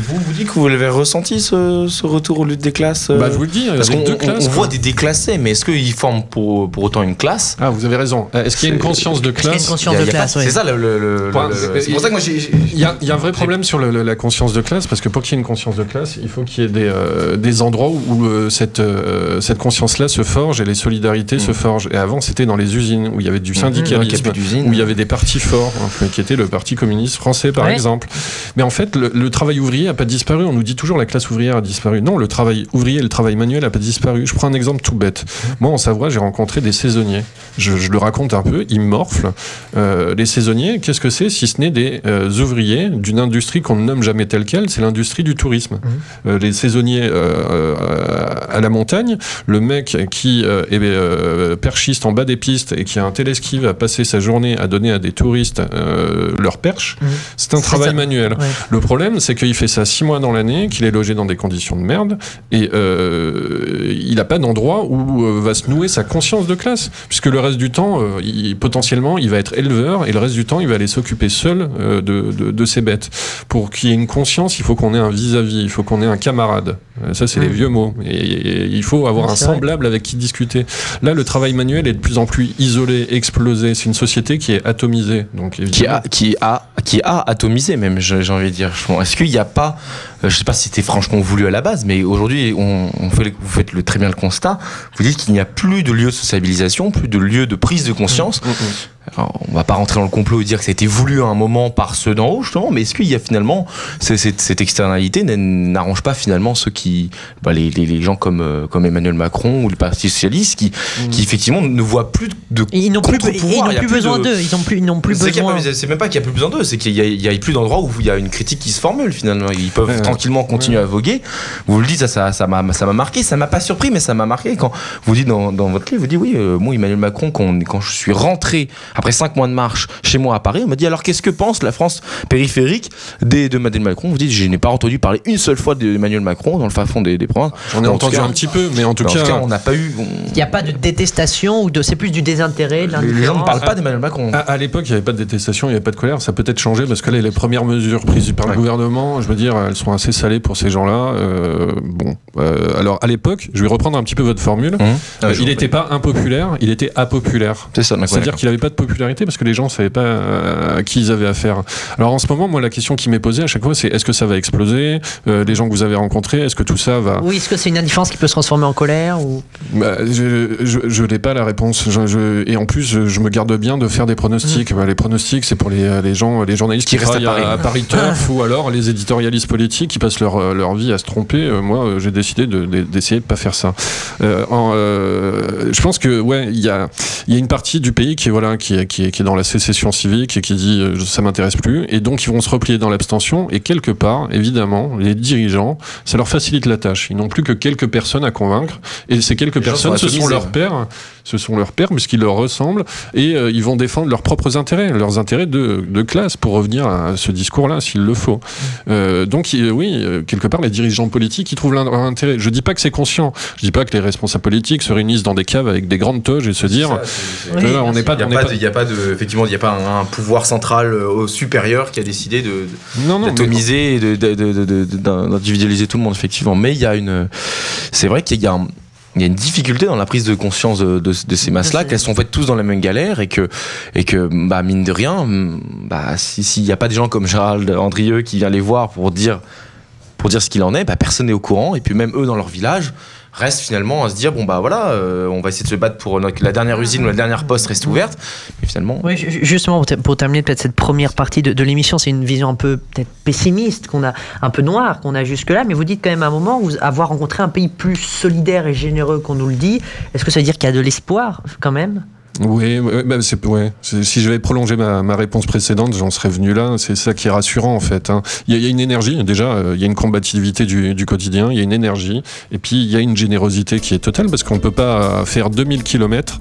vous vous dites que vous l'avez ressenti ce, ce retour aux luttes des classes euh, Bah, je vous le dis, Parce qu'on on- voit des déclassés, mais est-ce qu'ils forment pour, pour autant une classe? Ah, vous avez raison. Euh, Est-ce qu'il y a une conscience de qu'il y a une classe? C'est ça le. le- le- Point. le- c'est pour ça que moi Il y, a, il y a un vrai problème sur le- le- la conscience de classe, parce que pour qu'il y ait une conscience de classe, il faut qu'il y ait des, euh, des endroits où, euh, cette, euh, cette conscience-là se forge et les solidarités se forgent. Et avant, c'était dans les usines, où il y avait du a syndicalisme, d'usines. où il y avait des partis forts, hein, qui était le Parti communiste français, par Ouais. exemple. Mais en fait, le, le travail ouvrier n'a pas disparu. On nous dit toujours la classe ouvrière a disparu. Non, le travail ouvrier et le travail manuel n'a pas disparu. Je prends un exemple tout bête. Moi, en Savoie, j'ai rencontré des saisonniers. Je, je le raconte un peu, ils morflent. Euh, les saisonniers, qu'est-ce que c'est si ce n'est des euh, ouvriers d'une industrie qu'on ne nomme jamais telle quelle? C'est l'industrie du tourisme. Euh, les saisonniers à la montagne, le mec qui est perchiste en bas des pistes et qui a un téléski va passer sa journée à donner à des touristes leur perche, Mhm. c'est un travail. Manuel. Ouais. Le problème, c'est qu'il fait ça six mois dans l'année, qu'il est logé dans des conditions de merde, et euh, il n'a pas d'endroit où euh, va se nouer sa conscience de classe, puisque le reste du temps, euh, il- potentiellement, il va être éleveur, et le reste du temps, il va aller s'occuper seul euh, de, de- de ses bêtes. Pour qu'il y ait une conscience, il faut qu'on ait un vis-à-vis, il faut qu'on ait un camarade. Ça, c'est les vieux mots. Et, et il faut avoir un semblable avec qui discuter. Là, le travail manuel est de plus en plus isolé, explosé. C'est une société qui est atomisée. Donc, qui évidemment, a, qui a, qui a atomisé même, j'ai envie de dire. Est-ce qu'il n'y a pas, euh, je sais pas si c'était franchement voulu à la base, mais aujourd'hui, on, vous faites le, très bien le constat. Vous dites qu'il n'y a plus de lieu de sociabilisation, plus de lieu de prise de conscience. Mm, mm. Alors, on va pas rentrer dans le complot et dire que ça a été voulu à un moment par ceux d'en haut, justement, mais est-ce qu'il y a finalement c'est- cette, cette externalité n'arrange pas finalement ceux qui, bah, les, les, les gens comme, euh, comme Emmanuel Macron ou le Parti socialiste qui, qui effectivement ne voient plus de Et Ils n'ont plus, ils n'ont plus besoin de- d'eux. Ils n'ont plus, ils n'ont plus c'est besoin. même pas qu'il y a plus besoin d'eux, c'est qu'il y a, plus d'endroits où il y a une critique qui se formule finalement. Ils peuvent Ouais, tranquillement continuer à voguer. Vous le dites, ça, ça, ça m'a, ça m'a marqué. Ça m'a pas surpris, mais ça m'a marqué quand vous dites dans, dans votre livre, vous dites oui, euh, moi Emmanuel Macron, quand, quand je suis rentré après cinq mois de marche chez moi à Paris, on m'a dit alors qu'est-ce que pense la France périphérique des, de Emmanuel Macron? Vous dites, je n'ai pas entendu parler une seule fois d'Emmanuel Macron dans le fin fond des, des provinces. J'en ai En entendu cas- un petit peu, mais en tout En cas, tout cas, on n'a pas eu. on- Il n'y a pas de détestation ou de. C'est plus du désintérêt, de les gens ne parlent pas d'Emmanuel Macron. À, à l'époque, il n'y avait pas de détestation, il n'y avait pas de colère. Ça a peut-être changé parce que là, les premières mesures prises par le Ouais. gouvernement, je veux dire, elles sont assez salé pour ces gens-là. Euh, bon, euh, alors à l'époque, je vais reprendre un petit peu votre formule. Mmh. Ah, Euh, je il n'était pas impopulaire, il était apopulaire. C'est ça, d'accord. C'est-à-dire qu'il n'avait pas de popularité parce que les gens ne savaient pas euh, à qui ils avaient affaire. Alors en ce moment, moi, la question qui m'est posée à chaque fois, c'est est-ce que ça va exploser Euh, Les gens que vous avez rencontrés, est-ce que tout ça va Oui, est-ce que c'est une indifférence qui peut se transformer en colère ou... Bah, je n'ai pas la réponse. Je, je- et en plus, je, je me garde bien de faire des pronostics. Bah, les pronostics, c'est pour les, les gens, les journalistes Qui qui, restent à travaillent à, Paris. à Paris [laughs] Turf ou alors les éditorialistes politiques qui passent leur, leur vie à se tromper. Euh, moi, euh, j'ai décidé de- de- d'essayer de pas faire ça. Euh, en, euh, je pense que ouais, il y a, y a une partie du pays qui est voilà, qui qui est, qui est dans la sécession civique et qui dit euh, ça m'intéresse plus. Et donc ils vont se replier dans l'abstention. Et quelque part, évidemment, les dirigeants, ça leur facilite la tâche. Ils n'ont plus que quelques personnes à convaincre. Et ces quelques Les personnes, sont ce sont leurs pères, ce sont leurs pères puisqu'ils leur ressemblent et euh, ils vont défendre leurs propres intérêts, leurs intérêts de, de classe pour revenir à ce discours-là s'il le faut. Euh, donc oui, euh, quelque part les dirigeants politiques ils trouvent leur intérêt. Je dis pas que c'est conscient, je dis pas que les responsables politiques se réunissent dans des caves avec des grandes toges et se dire Oui, que là, on n'est pas, on pas pas- a pas de, effectivement, il y a pas un, un pouvoir central euh, au supérieur qui a décidé de, d'atomiser et d'individualiser tout le monde, effectivement. Mais il y a une. C'est vrai qu'il y a un- il y a une difficulté dans la prise de conscience de, de- de ces masses-là, qu'elles sont en fait tous dans la même galère et que, et que bah, mine de rien, bah, si- s'il n'y a pas des gens comme Gérald Andrieux qui vient les voir pour dire, pour dire ce qu'il en est, bah, personne n'est au courant. Et puis même eux, dans leur village, restent finalement à se dire bon, bah voilà, euh, on va essayer de se battre pour notre- que la dernière usine ou la dernière poste reste ouverte. Mais finalement. Oui, justement, pour, ter- pour terminer peut-être cette première partie de, de l'émission, c'est une vision un peu peut-être pessimiste, qu'on a un peu noire qu'on a jusque-là, mais vous dites quand même à un moment vous avoir rencontré un pays plus solidaire et généreux qu'on nous le dit. Est-ce que ça veut dire qu'il y a de l'espoir quand même? Oui, ouais, bah, c'est, ouais. C'est- si j'avais prolongé ma, ma réponse précédente, j'en serais venu là. C'est ça qui est rassurant en fait. hein. Il y, a- il y a une énergie, déjà, euh, il y a une combativité du, du quotidien, il y a une énergie, et puis il y a une générosité qui est totale parce qu'on ne peut pas faire 2000 km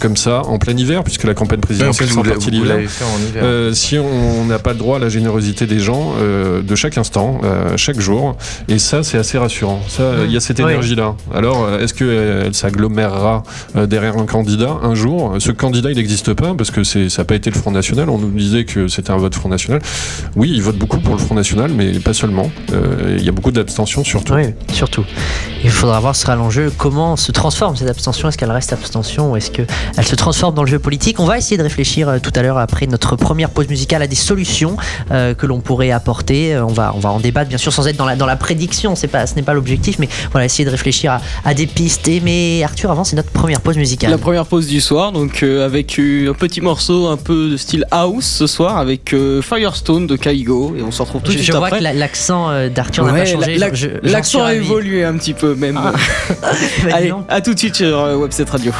comme ça en plein hiver, puisque la campagne présidentielle l'avez- partie l'hiver. Euh, si on n'a pas le droit à la générosité des gens euh, de chaque instant, euh, chaque jour, et ça c'est assez rassurant. Ça, euh, il y a cette Oui. énergie-là. Alors, euh, est-ce qu'elle s'agglomérera euh, derrière un candidat un jour? Ce candidat, il n'existe pas parce que c'est, ça n'a pas été le Front National. On nous disait que c'était un vote Front National. Oui, ils votent beaucoup pour le Front National, mais pas seulement. Euh, Il y a beaucoup d'abstention surtout. Oui, surtout. Il faudra voir ce sera l'enjeu, comment se transforme cette abstention, est-ce qu'elle reste abstention ou est-ce qu'elle se transforme dans le jeu politique? On va essayer de réfléchir euh, tout à l'heure après notre première pause musicale à des solutions euh, que l'on pourrait apporter. On va, on va en débattre bien sûr sans être dans la, dans la prédiction, c'est pas, ce n'est pas l'objectif, mais voilà, essayer de réfléchir à, à des pistes. Et, mais Arthur, avant c'est notre première pause musicale. La première pause du soir, donc euh, avec euh, un petit morceau un peu de style house ce soir avec euh, Firestone de Kaigo et on se retrouve tout de suite je vois après. que la- l'accent euh, d'Arthur n'a pas Ouais, changé. la- la- L'accent a évolué un petit peu même. Ah. [laughs] Bah, Allez, à tout de suite sur Webset Radio.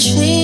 tree.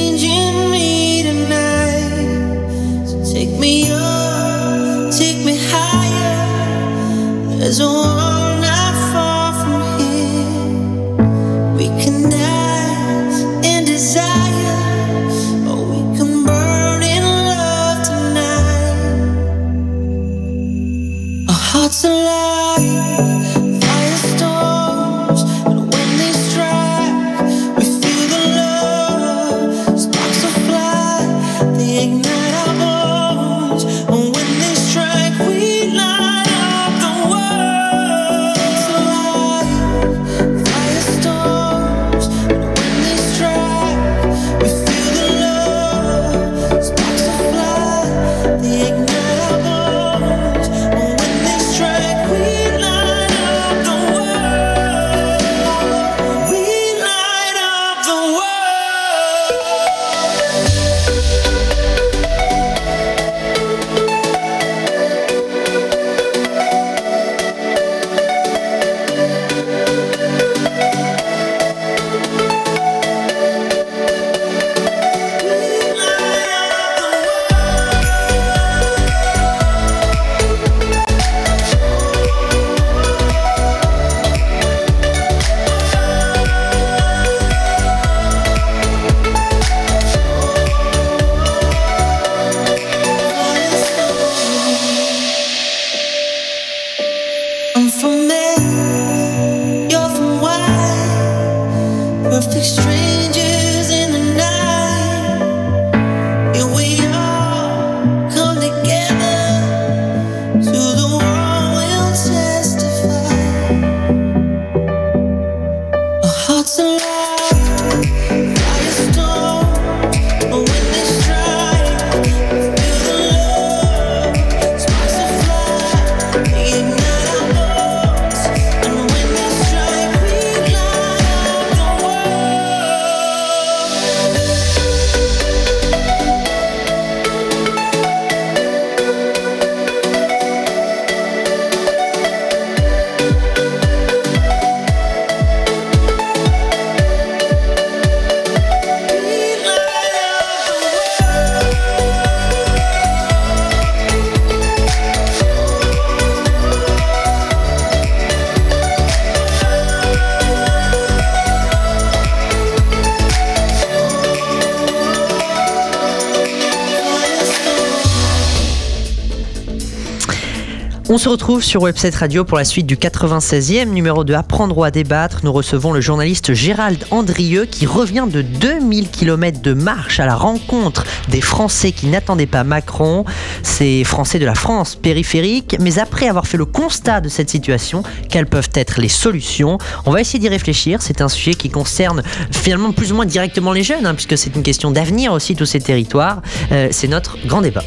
Se retrouve sur Website Radio pour la suite du 96e numéro de Apprendre à débattre. Nous recevons le journaliste Gérald Andrieux qui revient de 2000 km de marche à la rencontre des Français qui n'attendaient pas Macron. Ces Français de la France périphérique. Mais après avoir fait le constat de cette situation, quelles peuvent être les solutions? On va essayer d'y réfléchir. C'est un sujet qui concerne finalement plus ou moins directement les jeunes, hein, puisque c'est une question d'avenir aussi, tous ces territoires. Euh, c'est notre grand débat.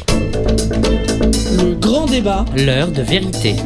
Le grand débat. L'heure de vérité.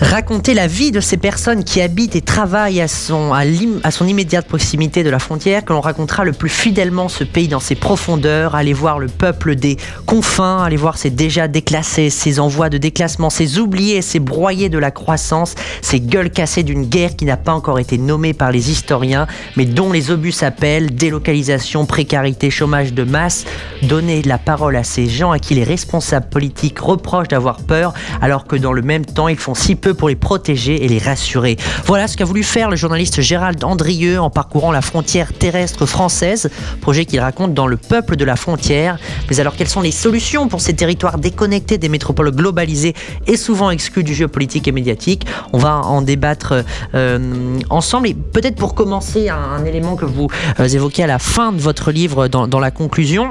Raconter la vie de ces personnes qui habitent et travaillent à son, à, son immédiate proximité de la frontière, que l'on racontera le plus fidèlement ce pays dans ses profondeurs, aller voir le peuple des confins, aller voir ses déjà déclassés, ses envois de déclassement, ses oubliés, ses broyés de la croissance, ces gueules cassées d'une guerre qui n'a pas encore été nommée par les historiens, mais dont les obus s'appellent délocalisation, précarité, chômage de masse. Donner la parole à ces gens à qui les responsables politiques reprochent d'avoir peur, alors que dans le même temps, ils font si peu pour les protéger et les rassurer. Voilà ce qu'a voulu faire le journaliste Gérald Andrieux en parcourant la frontière terrestre française, projet qu'il raconte dans Le Peuple de la frontière. Mais alors, quelles sont les solutions pour ces territoires déconnectés des métropoles globalisées et souvent exclus du jeu politique et médiatique? On va en débattre euh, ensemble. Et peut-être pour commencer, un, élément que vous euh, évoquez à la fin de votre livre dans la conclusion.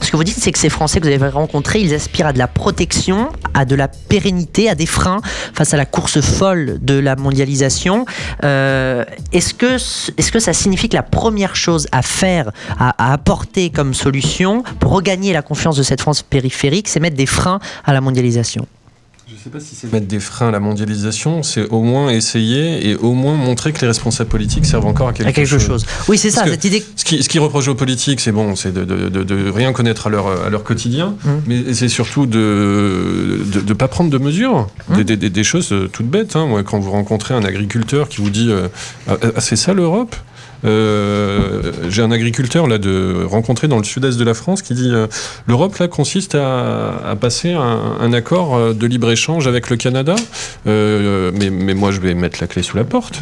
Ce que vous dites, c'est que ces Français que vous avez rencontrés, ils aspirent à de la protection, à de la pérennité, à des freins face à la course folle de la mondialisation. Euh, est-ce que, est-ce que ça signifie que la première chose à faire, à apporter comme solution pour regagner la confiance de cette France périphérique, c'est mettre des freins à la mondialisation? Je ne sais pas si c'est mettre des freins à la mondialisation, c'est au moins essayer et au moins montrer que les responsables politiques servent encore à quelque, À quelque chose. Oui, c'est ça, cette idée. Ce qui, ce qui reproche aux politiques, c'est bon, c'est de, de- de- de rien connaître à leur, à leur quotidien, Mm. mais c'est surtout de ne pas prendre de mesures, Mm. des, des- des- des choses euh, toutes bêtes. hein. Quand vous rencontrez un agriculteur qui vous dit euh, Ah, ah, c'est ça l'Europe? J'ai un agriculteur là de rencontré dans le sud-est de la France qui dit euh, l'Europe là consiste à, à passer un, un accord euh, de libre échange avec le Canada Euh, mais, mais moi je vais mettre la clé sous la porte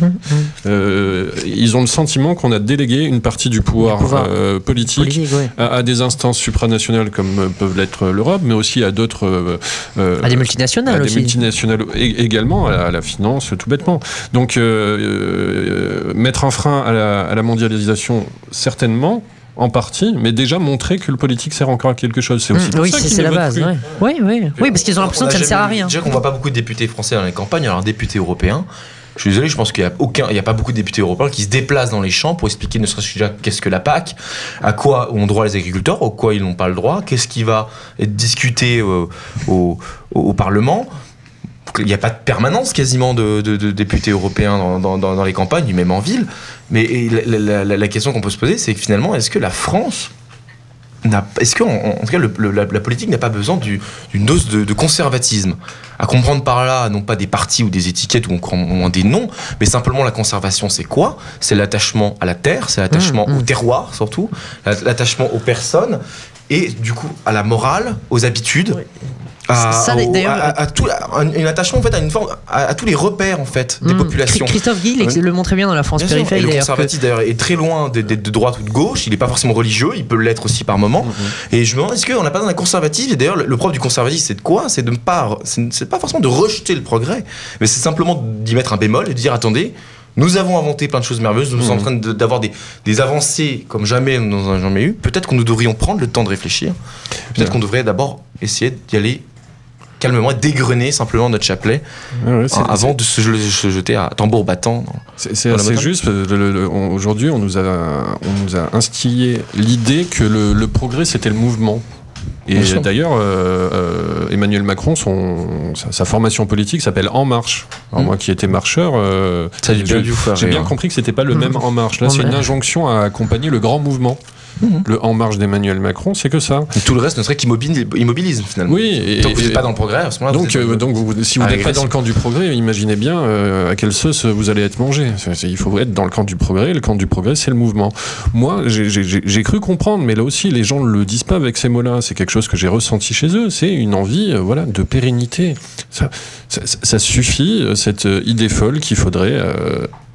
euh, ils ont le sentiment qu'on a délégué une partie du pouvoir, euh, politique, Politique, ouais. à, à des instances supranationales comme euh, peuvent l'être l'Europe, mais aussi à d'autres. euh, euh, À des multinationales à des aussi. multinationales é- également, à la, à la finance, tout bêtement. Donc, euh, euh, mettre un frein à la, à la mondialisation, certainement, en partie, mais déjà montrer que le politique sert encore à quelque chose. C'est aussi Mm, pour oui, ça c'est ne la base. ouais. Oui, oui, oui, parce qu'ils ont l'impression On que a ça ne sert à rien. Déjà qu'on voit pas beaucoup de députés français dans les campagnes, alors un député européen. Je suis désolé, je pense qu'il n'y a aucun, il y a pas beaucoup de députés européens qui se déplacent dans les champs pour expliquer ne serait-ce que déjà qu'est-ce que la PAC, à quoi ont droit les agriculteurs, au quoi ils n'ont pas le droit, qu'est-ce qui va être discuté euh, au, au- au Parlement. Il n'y a pas de permanence quasiment de, de- de députés européens dans, dans- dans- dans les campagnes, même en ville. Mais la, la- la- la question qu'on peut se poser, c'est que finalement, est-ce que la France est-ce que, en, en tout cas, le- le- la, la politique n'a pas besoin du- d'une dose de, de conservatisme? À comprendre par là, non pas des partis ou des étiquettes ou moins des noms, mais simplement la conservation, c'est quoi? C'est l'attachement à la terre, c'est l'attachement Mmh, mmh. au terroir surtout, la- l'attachement aux personnes et du coup à la morale, aux habitudes. À, Ça, à- à- tout, à un, un attachement en fait à une forme à, tous les repères en fait des Mm. populations. Chri- Christophe Guy Ouais. le montrait bien dans la France Bien sûr. Et périphérique le que- conservatisme d'ailleurs est très loin d'être de, droite ou de gauche. Il n'est pas forcément religieux, il peut l'être aussi par moment. Et je me demande est-ce qu'on n'a pas besoin d'un conservatisme Et d'ailleurs, le, le propre du conservatisme, c'est de quoi? C'est de ne pas, c'est pas forcément de rejeter le progrès, mais c'est simplement d'y mettre un bémol et de dire attendez. Nous avons inventé plein de choses merveilleuses. Nous sommes en train de- d'avoir des, des avancées comme jamais nous n'en avons jamais eu. Peut-être que nous devrions prendre le temps de réfléchir. Peut-être Ouais. qu'on devrait d'abord essayer d'y aller calmement et dégrainer simplement notre chapelet ouais, c'est- avant de se, se jeter à tambour battant. C'est assez juste. Aujourd'hui, on, nous a, on nous a instillé l'idée que le, le progrès, c'était le mouvement. Et d'ailleurs, euh, euh, Emmanuel Macron, son, sa, sa formation politique s'appelle En Marche. Alors Mm. moi qui étais marcheur, euh, j'ai bien compris que c'était pas le Mm. même En Marche. Là, c'est une injonction à accompagner le grand mouvement. Mhm. Le En Marche d'Emmanuel Macron, c'est que ça. Et tout le reste ne serait qu'immobilisme finalement. Oui, et- Donc vous n'êtes pas dans le progrès à ce moment-là. Donc, vous êtes dans euh, donc vous- si vous à n'êtes pas dans le camp du progrès, imaginez bien euh, à quelle sauce vous allez être mangé. Il faut être dans le camp du progrès. Le camp du progrès, c'est le mouvement. Moi, j'ai- cru comprendre, mais là aussi, les gens ne le disent pas avec ces mots-là. C'est quelque chose que j'ai ressenti chez eux. C'est une envie euh, voilà, de pérennité. Ça, ça- ça suffit, cette idée folle qu'il faudrait.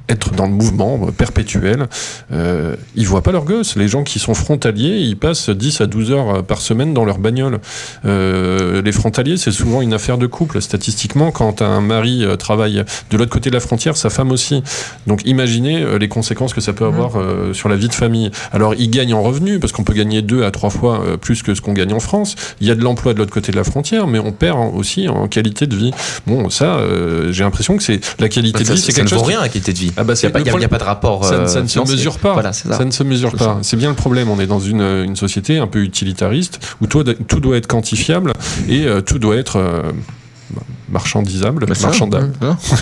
Être dans le mouvement perpétuel. Euh, ils voient pas leurs gosses. Les gens qui sont frontaliers, ils passent 10 à 12 heures par semaine dans leur bagnole. Euh, les frontaliers, c'est souvent une affaire de couple. Statistiquement, quand un mari euh, travaille de l'autre côté de la frontière, sa femme aussi. Donc imaginez euh, les conséquences que ça peut avoir euh, sur la vie de famille. Alors ils gagnent en revenus, parce qu'on peut gagner deux à trois fois euh, plus que ce qu'on gagne en France. Il y a de l'emploi de l'autre côté de la frontière, mais on perd aussi en qualité de vie. Bon, ça, euh, j'ai l'impression que c'est la qualité Bah, de ça, vie, ça c'est quelque ne chose qui- rien la qualité de vie. Ah bah, Il c'est n'y a, pas- a- de rapport. ça, ne- euh, ça ne se mesure pas. Voilà, c'est ça. Ça ne se mesure pas. ça. C'est bien le problème. On est dans une, une société un peu utilitariste où tout, tout doit être quantifiable et euh, tout doit être euh, marchandisable, Bah, ça. marchandable.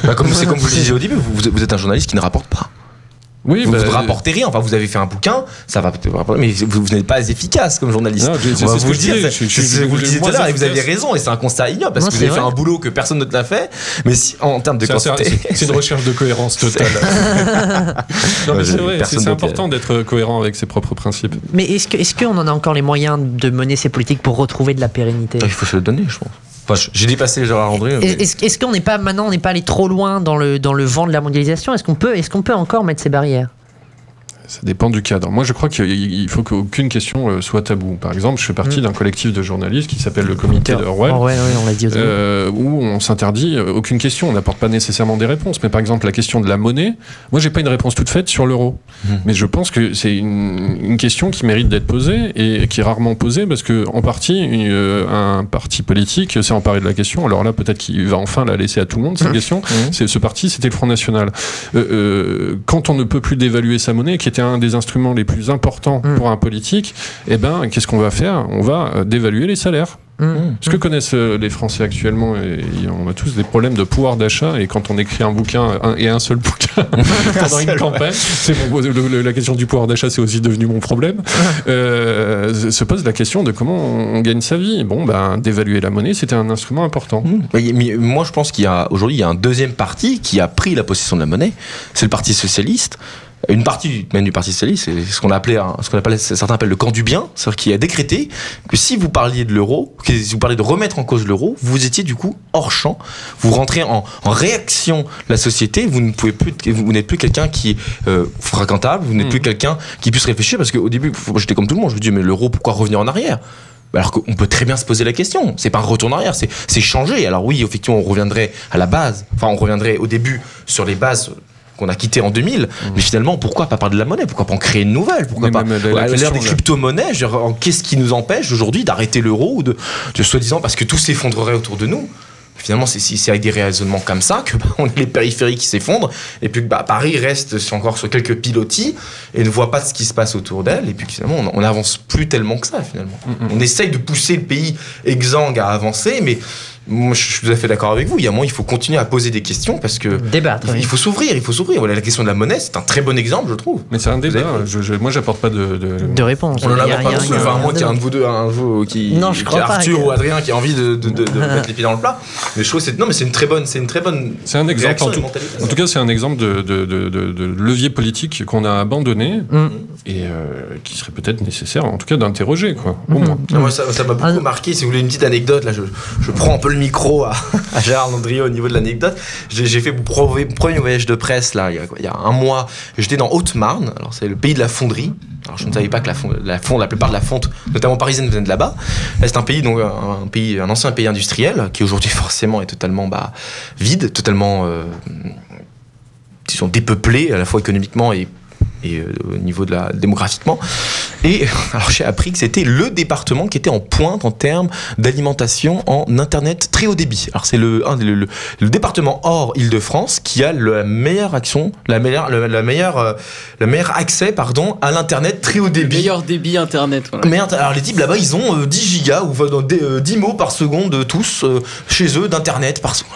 Bah, comme [laughs] c'est comme vous le disiez au début, vous, vous êtes un journaliste qui ne rapporte pas. Oui, Vous bah, ne rapportez rien. Enfin, vous avez fait un bouquin, ça va peut-être mais vous, vous n'êtes pas efficace comme journaliste. Non, On va vous que le je dire. Vous le disiez tout à l'heure et vous aviez raison et c'est un constat ignoble parce Non, que vous avez fait un boulot que personne d'autre n'a fait. Mais si, en termes de C'est une recherche de cohérence [laughs] totale. [laughs] non, mais Ouais, c'est vrai, important d'être cohérent avec ses propres principes. Mais est-ce que- est-ce qu'on en a encore les moyens de mener ces politiques pour retrouver de la pérennité? Il faut se le donner, je pense. Enfin, j'ai dépassé Gérard André. mais- Est-ce est-ce qu'on n'est pas maintenant on n'est pas allé trop loin dans le dans le vent de la mondialisation? Est-ce qu'on peut est-ce qu'on peut encore mettre ces barrières? Ça dépend du cadre. Moi, je crois qu'il il faut qu'aucune question euh, soit tabou. Par exemple, je fais partie Mm. d'un collectif de journalistes qui s'appelle le Comité. Oh, ouais, ouais, on au début. euh, où on s'interdit euh, aucune question, on n'apporte pas nécessairement des réponses. Mais par exemple, la question de la monnaie, moi, j'ai pas une réponse toute faite sur l'euro. Mhm. Mais je pense que c'est une, une question qui mérite d'être posée et qui est rarement posée parce que, en partie, un parti politique s'est emparé de la question. Alors là, peut-être qu'il va enfin la laisser à tout le monde, cette [laughs] question. C'est ce parti, c'était le Front National. Euh, euh, quand on ne peut plus dévaluer sa monnaie, qui était un des instruments les plus importants Mhm. pour un politique, eh ben, qu'est-ce qu'on va faire? On va euh, dévaluer les salaires. Hum. Ce que connaissent euh, les Français actuellement, et on a tous des problèmes de pouvoir d'achat, et quand on écrit un bouquin, un, et un seul bouquin [laughs] pendant une campagne, c'est mon- le- le- la question du pouvoir d'achat, c'est aussi devenu mon problème, [laughs] euh, se pose la question de comment on, on gagne sa vie. Bon, ben, dévaluer la monnaie, c'était un instrument important. Mmh. Mais- mais moi, je pense qu'il y a aujourd'hui, il y a un deuxième parti qui a pris la possession de la monnaie. C'est le Parti socialiste. Une partie même du Parti socialiste, c'est ce qu'on appelait, ce qu'on appelle, certains appellent le camp du bien, c'est-à-dire qui a décrété que si vous parliez de l'euro, que si vous parliez de remettre en cause l'euro, vous étiez du coup hors champ. Vous rentrez en, en réaction la société. Vous ne pouvez plus, vous n'êtes plus quelqu'un qui est euh, fréquentable. Vous n'êtes Mm. plus quelqu'un qui puisse réfléchir parce qu'au début, j'étais comme tout le monde. Je me dis mais l'euro, pourquoi revenir en arrière? Alors qu'on peut très bien se poser la question. C'est pas un retour en arrière, c'est c'est changer. Alors oui, effectivement, on reviendrait à la base. Enfin, on reviendrait au début sur les bases qu'on a quittées en 2000. Mais finalement, pourquoi pas parler de la monnaie? Pourquoi pas en créer une nouvelle? Pourquoi Mais pas? la à l'ère des crypto-monnaies Qu'est-ce qui nous empêche aujourd'hui d'arrêter l'euro ou de, de soi-disant parce que tout s'effondrerait autour de nous? Finalement, c'est avec des raisonnements comme ça que bah, [laughs] on a les périphéries qui s'effondrent et puis que bah, Paris reste sur- encore sur quelques pilotis et ne voit pas ce qui se passe autour d'elle et puis que finalement on n'avance plus tellement que ça finalement. Mm, On essaye de pousser le pays exsangue à avancer, mais moi je suis tout à fait d'accord avec vous. Il y a un moment, il faut continuer à poser des questions parce que Débattre. il, oui. il faut s'ouvrir, il faut s'ouvrir. Voilà, la question de la monnaie, c'est un très bon exemple, je trouve. Mais c'est un débat. avez- Je, je- moi, j'apporte pas de. de- De réponse. On en Il y a a pas rien- tous, il y a enfin, moins qu'il y ait un de- vous deux, un de vous qui, Non, je qui crois est pas, Arthur que- ou Adrien qui a envie de, de- de- de [laughs] mettre les pieds dans le plat. Mais je trouve que c'est non, mais c'est une très bonne, c'est une très bonne. C'est un exemple. En tout, mentalité. en tout cas, c'est un exemple de, de- de- de- de levier politique qu'on a abandonné Mm. et euh, qui serait peut-être nécessaire, en tout cas, d'interroger, quoi. Au moins. Moi, ça ça m'a beaucoup Ah. marqué. Si vous voulez une petite anecdote, là, je, je prends un peu le micro à, [laughs] Gérard Landrieux au niveau de l'anecdote. J'ai fait mon premier voyage de presse là, il y a, un mois. J'étais dans Haute-Marne. Alors c'est le pays de la fonderie. Alors je ne savais pas que la, fond- la, plupart de la fonte, notamment parisienne, venait de là-bas. Là, C'est un pays donc un, pays, un ancien pays industriel qui aujourd'hui [laughs] forcément est totalement bah, vide, totalement euh, disons dépeuplé à la fois économiquement et et euh, au niveau de la démographiquement. Et [laughs] alors j'ai appris que c'était le département qui était en pointe en termes d'alimentation en internet très haut débit. Alors c'est le, le, le- le département hors Île-de-France qui a la meilleure action, la meilleure, la, la meilleure, euh, le meilleur accès pardon à l'internet très haut débit. Meilleur débit internet. Voilà. Mais alors les types là-bas, ils ont euh, 10 gigas ou enfin, dans des, euh, 10 mots par seconde euh, tous euh, chez eux d'internet par seconde.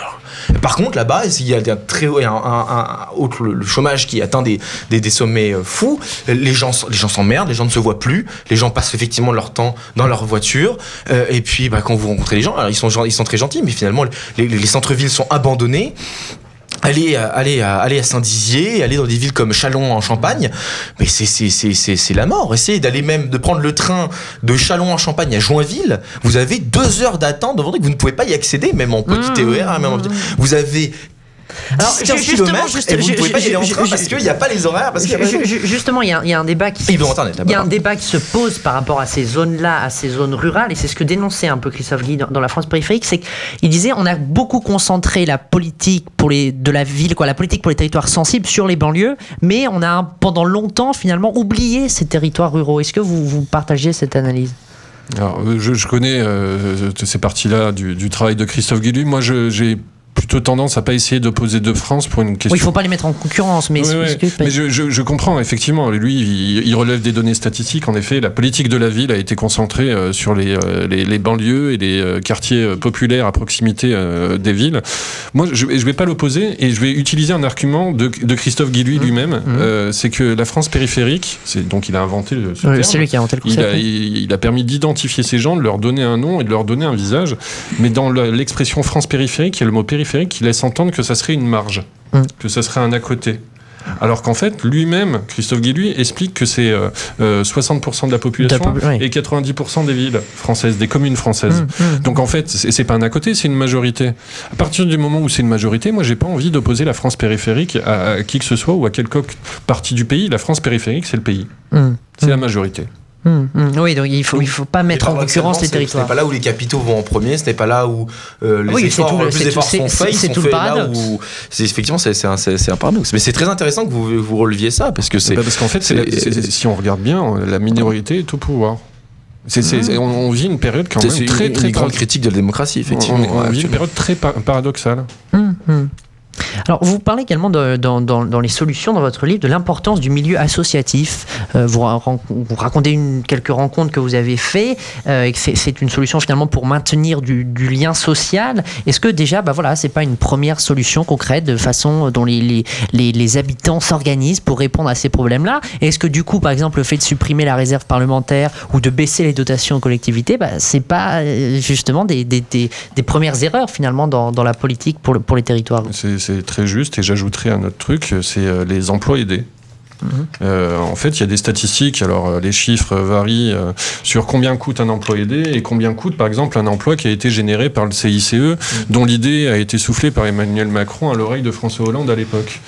Par contre, là-bas, il y a un très haut, un, un- un- autre, le, le chômage qui atteint des, des, des sommets euh, fous. Les gens, les gens s'emmerdent, les gens ne se voient plus. Les gens passent effectivement leur temps dans leur voiture. Euh, et puis, bah, quand vous rencontrez les gens, alors, ils sont, ils sont très gentils, mais finalement, les, les- les centres-villes sont abandonnés. Allez, à- allez, à- allez à Saint-Dizier, aller dans des villes comme Chalon en Champagne, mais c'est c'est c'est c'est c'est la mort. Essayez d'aller même de prendre le train de Chalon en Champagne à Joinville. Vous avez deux heures d'attente devant vous vous ne pouvez pas y accéder, même en petit Mmh. TER. même en petit- Vous avez Alors, 10 ju- 15 justement, juste- et vous ne pouvez pas y aller en train parce qu'il n'y a pas les horaires, parce qu'il y a pas Ju- ju- Justement, il y, a- il y a un débat qui il y a un débat qui se pose par rapport à ces zones-là, à ces zones rurales, et c'est ce que dénonçait un peu Christophe Guy dans, dans la France périphérique, c'est qu'il disait on a beaucoup concentré la politique pour les de la ville, quoi, la politique pour les territoires sensibles sur les banlieues, mais on a pendant longtemps finalement oublié ces territoires ruraux. Est-ce que vous, vous partagez cette analyse? Alors, je, je connais euh, ces parties-là du, du travail de Christophe Guilluy. Moi, je- j'ai plutôt tendance à pas essayer d'opposer deux France pour une question. Oui, il faut pas les mettre en concurrence, mais, Oui, oui. que- Mais je, je- je comprends, effectivement. Lui, il, il relève des données statistiques. En effet, la politique de la ville a été concentrée euh, sur les, euh, les, les banlieues et les euh, quartiers euh, populaires à proximité euh, des villes. Moi, je ne vais pas l'opposer et je vais utiliser un argument de, de Christophe Mmh. Guilluy lui-même. Euh, c'est que la France périphérique, c'est donc il a inventé le- ce Oui, terme. c'est lui qui a inventé le Il concept. a, il, il a permis d'identifier ces gens, de leur donner un nom et de leur donner un visage. Mais dans le- l'expression France périphérique, il y a le mot périphérique qui laisse entendre que ça serait une marge, Mm. que ça serait un à côté. Alors qu'en fait, lui-même, Christophe Guilluy, explique que c'est euh, euh, 60% de la population De la et 90% des villes françaises, des communes françaises. Mmh, mmh. Donc en fait, c'est c'est pas un à côté, c'est une majorité. À partir du moment où c'est une majorité, moi j'ai pas envie d'opposer la France périphérique à, à qui que ce soit ou à quelconque partie du pays. La France périphérique, c'est le pays, Mmh. c'est la majorité. Hum, hum. Oui, donc il faut, il faut pas mettre en concurrence les Ce territoires. n'est pas là où les capitaux vont en premier, ce n'est pas là où euh, les Oui, c'est efforts, tout le- plus c'est d'efforts tout- sont c'est- faits, c'est tout le paradoxe. où... Effectivement, c'est, c'est un, un paradoxe. Mais c'est très intéressant que vous, vous releviez ça, parce que c'est... Bah, parce qu'en fait, si on regarde bien, la minorité est au pouvoir. C'est- on, on vit une période quand même c'est très une, très une grande critique de la démocratie, effectivement. on- on Ouais, vit une période très par- paradoxale. Hum, hum. Alors, vous parlez également dans, les solutions dans votre livre de l'importance du milieu associatif. Euh, vous, ra- vous racontez quelques rencontres que vous avez fait euh, et que c'est- une solution finalement pour maintenir du, lien social. Est-ce que déjà, bah voilà, c'est pas une première solution concrète de façon dont les, habitants s'organisent pour répondre à ces problèmes-là? Est-ce que du coup, par exemple, le fait de supprimer la réserve parlementaire ou de baisser les dotations aux collectivités, bah, c'est pas euh, justement des, premières erreurs finalement dans, la politique pour les territoires? C'est très juste et j'ajouterai un autre truc, c'est euh, les emplois aidés. Mhm. Euh, en fait, il y a des statistiques, alors euh, les chiffres varient euh, sur combien coûte un emploi aidé et combien coûte par exemple un emploi qui a été généré par le CICE, Mhm. dont l'idée a été soufflée par Emmanuel Macron à l'oreille de François Hollande à l'époque.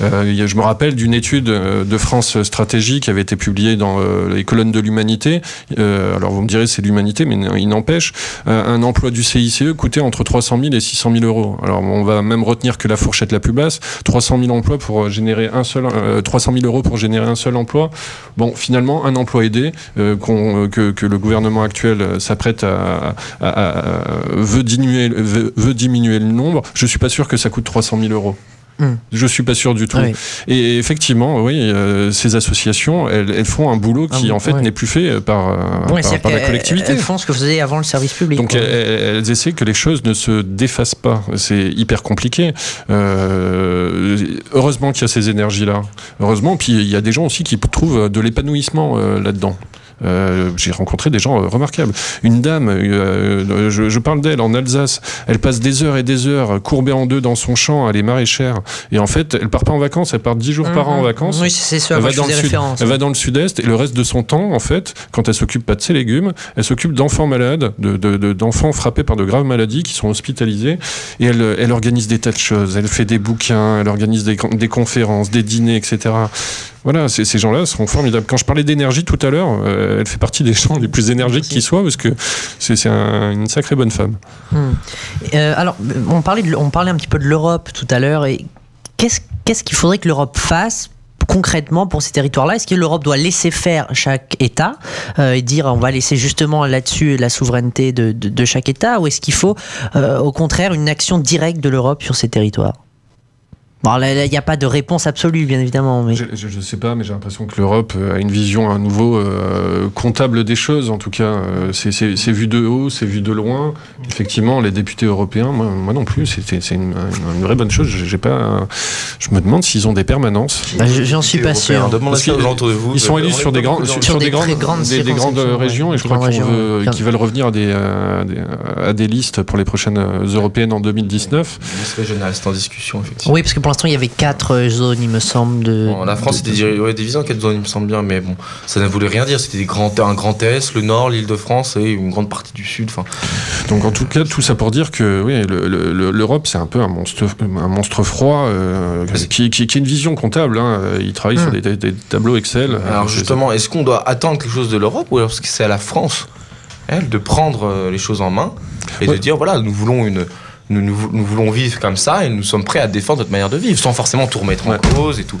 Euh, je me rappelle d'une étude euh, de France Stratégie qui avait été publiée dans euh, les colonnes de l'humanité. Euh, alors vous me direz c'est l'humanité, mais il n'empêche, euh, un emploi du CICE coûtait entre 300 000 et 600 000 euros. Alors on va même retenir que la fourchette la plus basse, 300 000 emplois pour générer un seul, euh, 300 000 euros pour générer un seul emploi. Bon, finalement, un emploi aidé euh, que, que le gouvernement actuel s'apprête à, à- à- veut diminuer, veut diminuer le nombre. Je suis pas sûr que ça coûte 300 000 euros. Hmm. Je suis pas sûr du tout. Ah oui. Et effectivement, oui, euh, ces associations, elles, elles font un boulot qui Ah, en fait ouais. n'est plus fait par, euh, Ouais, par, c'est-à-dire par la collectivité. Elles font ce que faisiez avant le service public. Donc elles, elles essaient que les choses ne se défassent pas. C'est hyper compliqué. Euh, heureusement qu'il y a ces énergies-là. Heureusement, puis il y a des gens aussi qui trouvent de l'épanouissement euh, là-dedans. Euh, J'ai rencontré des gens euh, remarquables. Une dame, euh, je, je parle d'elle en Alsace, elle passe des heures et des heures courbée en deux dans son champ, elle est maraîchère. Et en fait, elle part pas en vacances, elle part dix jours par an en Mhm. vacances. Oui, c'est ça, Elle va, dans le sud, elle va dans le sud-est et le reste de son temps, en fait, quand elle s'occupe pas de ses légumes, elle s'occupe d'enfants malades, de- de- de- d'enfants frappés par de graves maladies qui sont hospitalisés. Et elle, elle organise des tas de choses. Elle fait des bouquins, elle organise des, con- des conférences, des dîners, etc. Voilà, ces ces gens-là sont formidables. Quand je parlais d'énergie tout à l'heure, euh, elle fait partie des gens les plus énergiques qui soient parce que c'est c'est un- une sacrée bonne femme. Hmm. Euh, alors, on parlait, de- on parlait un petit peu de l'Europe tout à l'heure. Et qu'est-ce qu'il faudrait que l'Europe fasse concrètement pour ces territoires-là? Est-ce que l'Europe doit laisser faire chaque État euh, et dire on va laisser justement là-dessus la souveraineté de, de- de chaque État? Ou est-ce qu'il faut euh, au contraire une action directe de l'Europe sur ces territoires? Bon, là, il n'y a pas de réponse absolue, bien évidemment. Mais... Je, je sais pas, mais j'ai l'impression que l'Europe euh, a une vision à nouveau euh, comptable des choses. En tout cas, euh, c'est- vu de haut, c'est vu de loin. Effectivement, les députés européens, moi, moi non plus, c'est une, vraie bonne chose. J'ai pas, je me demande s'ils ont des permanences. Bah, je- J'en suis pas sûr. Vous. Ils sont On élus sur des, grands, sur, Sur des, des grandes, grandes des, des grandes régions, ouais, et je crois qu'ils veut- qu'ils veulent revenir à des, des- à des listes pour les prochaines européennes en 2019. Liste régionale, c'est en discussion, effectivement. Oui, parce que pour pour l'instant, il y avait quatre euh, zones, il me semble. De, Bon, la France de- était divi- ouais, divisée en quatre zones, il me semble bien, mais bon, ça ne voulait rien dire. C'était des grands, un grand Est, le Nord, l'Île-de-France et une grande partie du Sud. Donc en tout cas, tout ça pour dire que oui, le- le- le- l'Europe, c'est un peu un monstre, un monstre froid euh, qui, qui- qui a une vision comptable. Hein. Il travaille sur des, des- des tableaux Excel. alors Euh, justement, est-ce qu'on doit attendre quelque chose de l'Europe ou est-ce que c'est à la France, elle, de prendre les choses en main et de dire voilà, nous voulons une. Nous, nous, nous voulons vivre comme ça et nous sommes prêts à défendre notre manière de vivre sans forcément tout remettre en Ouais. cause et tout,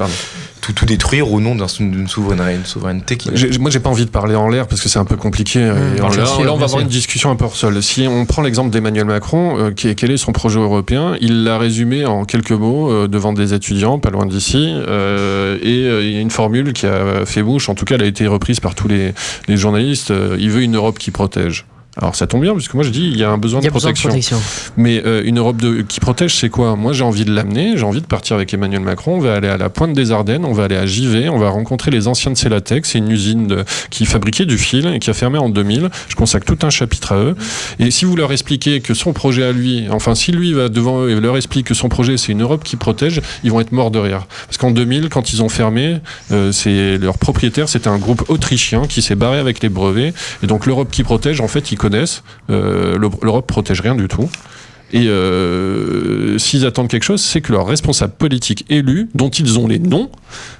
tout, tout détruire au nom d'un- d'une souveraineté, une souveraineté qui. Moi, j'ai pas envie de parler en l'air parce que c'est un peu compliqué. et Mmh, en là, on va avoir une discussion un peu hors sol. Si on prend l'exemple d'Emmanuel Macron, euh, qui est- quel est son projet européen? Il l'a résumé en quelques mots euh, devant des étudiants, pas loin d'ici. euh, et euh, il y a une formule qui a fait bouche. En tout cas, elle a été reprise par tous les, les journalistes. euh, il veut une Europe qui protège. Alors ça tombe bien puisque moi je dis il y a un besoin y de a besoin de protection. protection. Mais euh, une Europe de, qui protège, c'est quoi? Moi, j'ai envie de l'amener. J'ai envie de partir avec Emmanuel Macron. On va aller à la pointe des Ardennes. On va aller à Givet. On va rencontrer les anciens de Celatex. C'est une usine de- qui fabriquait du fil et qui a fermé en 2000. Je consacre tout un chapitre à eux. Et si vous leur expliquez que son projet à lui, enfin, si lui va devant eux et leur explique que son projet, c'est une Europe qui protège, ils vont être morts de rire. Parce qu'en 2000, quand ils ont fermé, euh, c'est leur propriétaire, c'était un groupe autrichien qui s'est barré avec les brevets. Et donc l'Europe qui protège, en fait, ils connaissent. Euh, L'Europe protège rien du tout. Et euh, s'ils attendent quelque chose, c'est que leurs responsables politiques élus, dont ils ont les noms,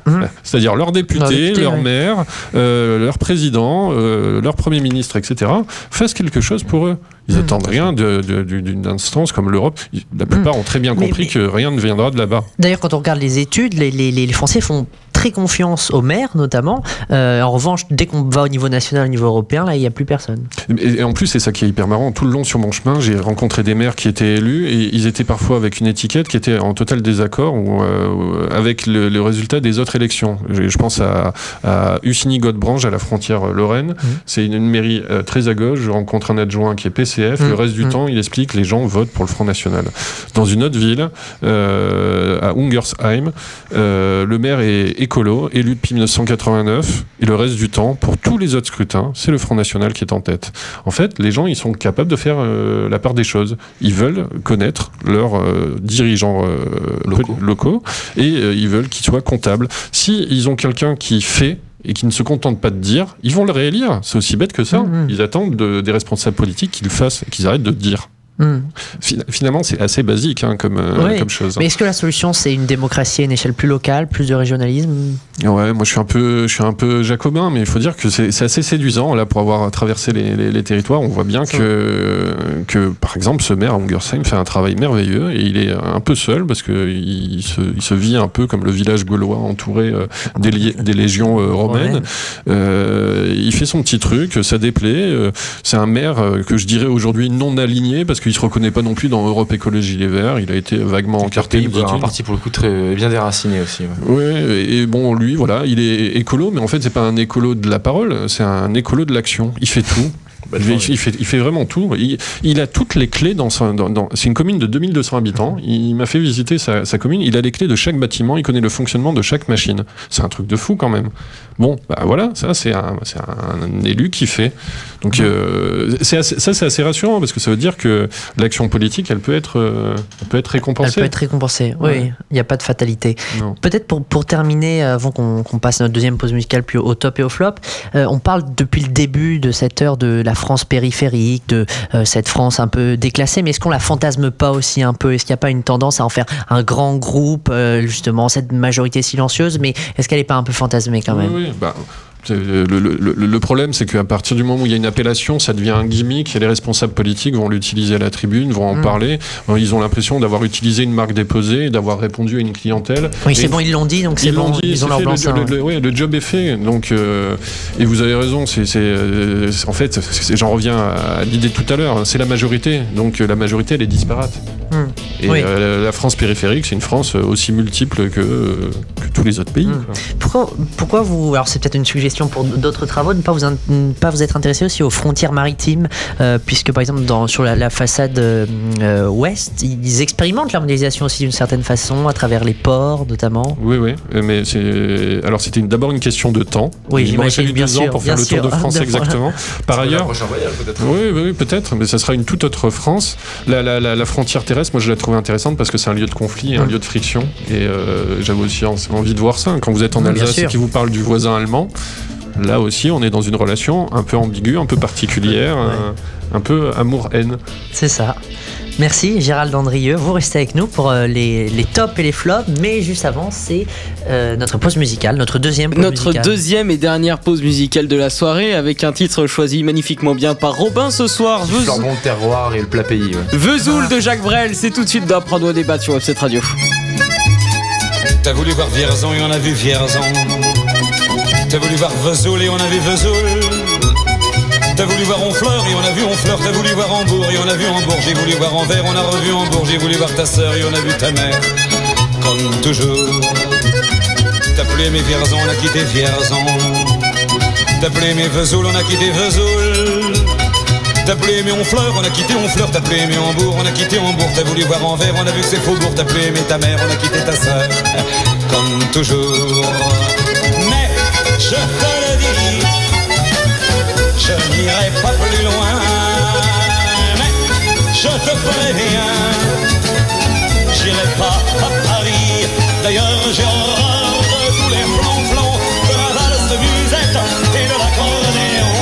Mhm. c'est-à-dire leurs députés, Leurs députés, leurs ouais. maires, euh, leurs présidents, euh, leur premier ministre, etc., fassent quelque chose pour eux. Ils Mhm. attendent rien d'une instance comme l'Europe. La plupart ont très bien Mais- compris mais- que rien ne viendra de là-bas. D'ailleurs, quand on regarde les études, les, les- les Français font très confiance aux maires, notamment. Euh, en revanche, dès qu'on va au niveau national, au niveau européen, là, il n'y a plus personne. Et, et en plus, c'est ça qui est hyper marrant. Tout le long sur mon chemin, j'ai rencontré des maires qui étaient élus et ils étaient parfois avec une étiquette qui était en total désaccord ou, euh, avec le, le résultat des autres élections. Je, je pense à, à Ussigny-Godebranche, à la frontière Lorraine. C'est une, une mairie euh, très à gauche. Je rencontre un adjoint qui est PCF. Le reste du Mhm. temps, il explique que les gens votent pour le Front National. Dans une autre ville, à Ungersheim, le maire est écolo, élu depuis 1989, et le reste du temps, pour tous les autres scrutins, c'est le Front National qui est en tête. En fait, les gens, ils sont capables de faire euh, la part des choses. Ils veulent connaître leurs euh, dirigeants euh, Locaux. et ils veulent qu'ils soient comptables. Si ils ont quelqu'un qui fait et qui ne se contente pas de dire, ils vont le réélire. C'est aussi bête que ça. Mhm. Ils attendent de- des responsables politiques qu'ils fassent, qu'ils arrêtent de dire. Hmm. Fina- Finalement, c'est assez basique hein, comme, euh, Oui. comme chose. Mais est-ce que la solution, c'est une démocratie à une échelle plus locale, plus de régionalisme? Ouais, moi je suis un peu, je suis un peu jacobin, mais il faut dire que c'est assez séduisant là pour avoir traversé les, les- les territoires. On voit bien que, que, par exemple, ce maire à Ungersheim fait un travail merveilleux et il est un peu seul parce que il se, il se vit un peu comme le village gaulois entouré euh, des, légions euh, romaines. Euh, il fait son petit truc, ça déplaît. c'est un maire que je dirais aujourd'hui non aligné parce qu'il se reconnaît pas non plus dans Europe Écologie Les Verts. Il a été vaguement encarté. me un parti pour le coup très bien déraciné aussi. ouais. Ouais, et bon, lui, voilà, il est écolo, mais en fait, c'est pas un écolo de la parole, c'est un écolo de l'action. Il fait tout. Il fait, il vraiment tout. Il, il a toutes les clés dans dans- c'est une commune de 2200 habitants. Il m'a fait visiter sa, sa commune. Il a les clés de chaque bâtiment. Il connaît le fonctionnement de chaque machine. C'est un truc de fou quand même. Bon, bah voilà, ça c'est un, un élu qui fait. Donc euh, c'est assez- ça c'est assez rassurant parce que ça veut dire que l'action politique, elle peut être, euh, elle peut être Elle récompensée. peut être récompensée. Oui, Ouais. il n'y a pas de fatalité. Peut-être pour, pour terminer, avant qu'on passe à notre deuxième pause musicale plus au top et au flop, euh, on parle depuis le début de cette heure de la France périphérique, de euh, cette France un peu déclassée, mais est-ce qu'on la fantasme pas aussi un peu? Est-ce qu'il n'y a pas une tendance à en faire un grand groupe, euh, justement, cette majorité silencieuse, mais est-ce qu'elle n'est pas un peu fantasmée quand même? Bah, le, le- problème, c'est qu'à partir du moment où il y a une appellation, ça devient un gimmick et les responsables politiques vont l'utiliser à la tribune, vont en Mm. parler. Euh, Ils ont l'impression d'avoir utilisé une marque déposée et d'avoir répondu à une clientèle. Oui, c'est bon, ils l'ont dit, donc c'est bon, dit, ils ont leur fait, le, le- le- ouais, le job est fait. Donc, euh, et vous avez raison. C'est, euh, en fait, j'en reviens à l'idée de tout à l'heure. C'est la majorité. Donc, euh, la majorité, elle est disparate. Hmm. Et Oui. euh, la France périphérique, c'est une France euh, aussi multiple que, euh, que tous les autres pays. Pourquoi, pourquoi vous, alors c'est peut-être une suggestion pour d'autres travaux, ne pas vous, in- ne pas vous être intéressé aussi aux frontières maritimes, euh, puisque par exemple dans, sur la, la façade euh, euh, ouest, ils expérimentent la aussi d'une certaine façon, à travers les ports notamment. Oui, oui, mais c'est alors c'était une- d'abord une question de temps. Oui, il m'aurait j'imagine, fallu bien deux ans sûr, pour faire le tour de sûr. France exactement. [laughs] Par ailleurs, prochain voyage peut-être. oui, oui, oui, peut-être, mais ça sera une toute autre France. La, la, la, la frontière terrestre, moi je la trouve trouvais intéressante parce que c'est un lieu de conflit, un Mm. lieu de friction. Et euh, j'avais aussi en- envie de voir ça. Quand vous êtes en Alsace et sûr. qui vous parle du voisin allemand, là aussi, on est dans une relation un peu ambiguë, un peu particulière, un, un peu amour-haine. C'est ça. Merci Gérald Andrieux. Vous restez avec nous pour euh, les, les tops et les flops. Mais juste avant, c'est euh, notre pause musicale, notre deuxième pause Notre musicale. deuxième et dernière pause musicale de la soirée avec un titre choisi magnifiquement bien par Robin ce soir. Petit Vez- flambon de terroir et le plat pays. ouais. Vesoul de Jacques Brel. C'est tout de suite d'apprendre au débat sur Webset Radio. T'as voulu voir Vierzon et on a vu Vierzon. T'as voulu voir Vesoul et on a vu Vesoul. T'as voulu voir Honfleur et on a vu Honfleur. T'as voulu voir Hambourg et on a vu Hambourg. J'ai voulu voir Anvers, on a revu Hambourg. J'ai voulu voir ta sœur et on a vu ta mère. Comme toujours. T'as plus aimé Vierzon, on a quitté Vierzon. T'as plus aimé Vesoul, on a quitté Vesoul. T'as plus aimé Honfleur, on a quitté Honfleur. T'as plus aimé Hambourg, on a quitté Hambourg. T'as voulu voir Anvers, on a vu que c'est Faubourg. T'as plus aimé ta mère, on a quitté ta sœur. Comme toujours. Je te le dis, je n'irai pas plus loin. Mais je te préviens, j'irai pas à Paris. D'ailleurs, j'ai horreur de tous les flonflons, de la valse musette et de l'accordéon.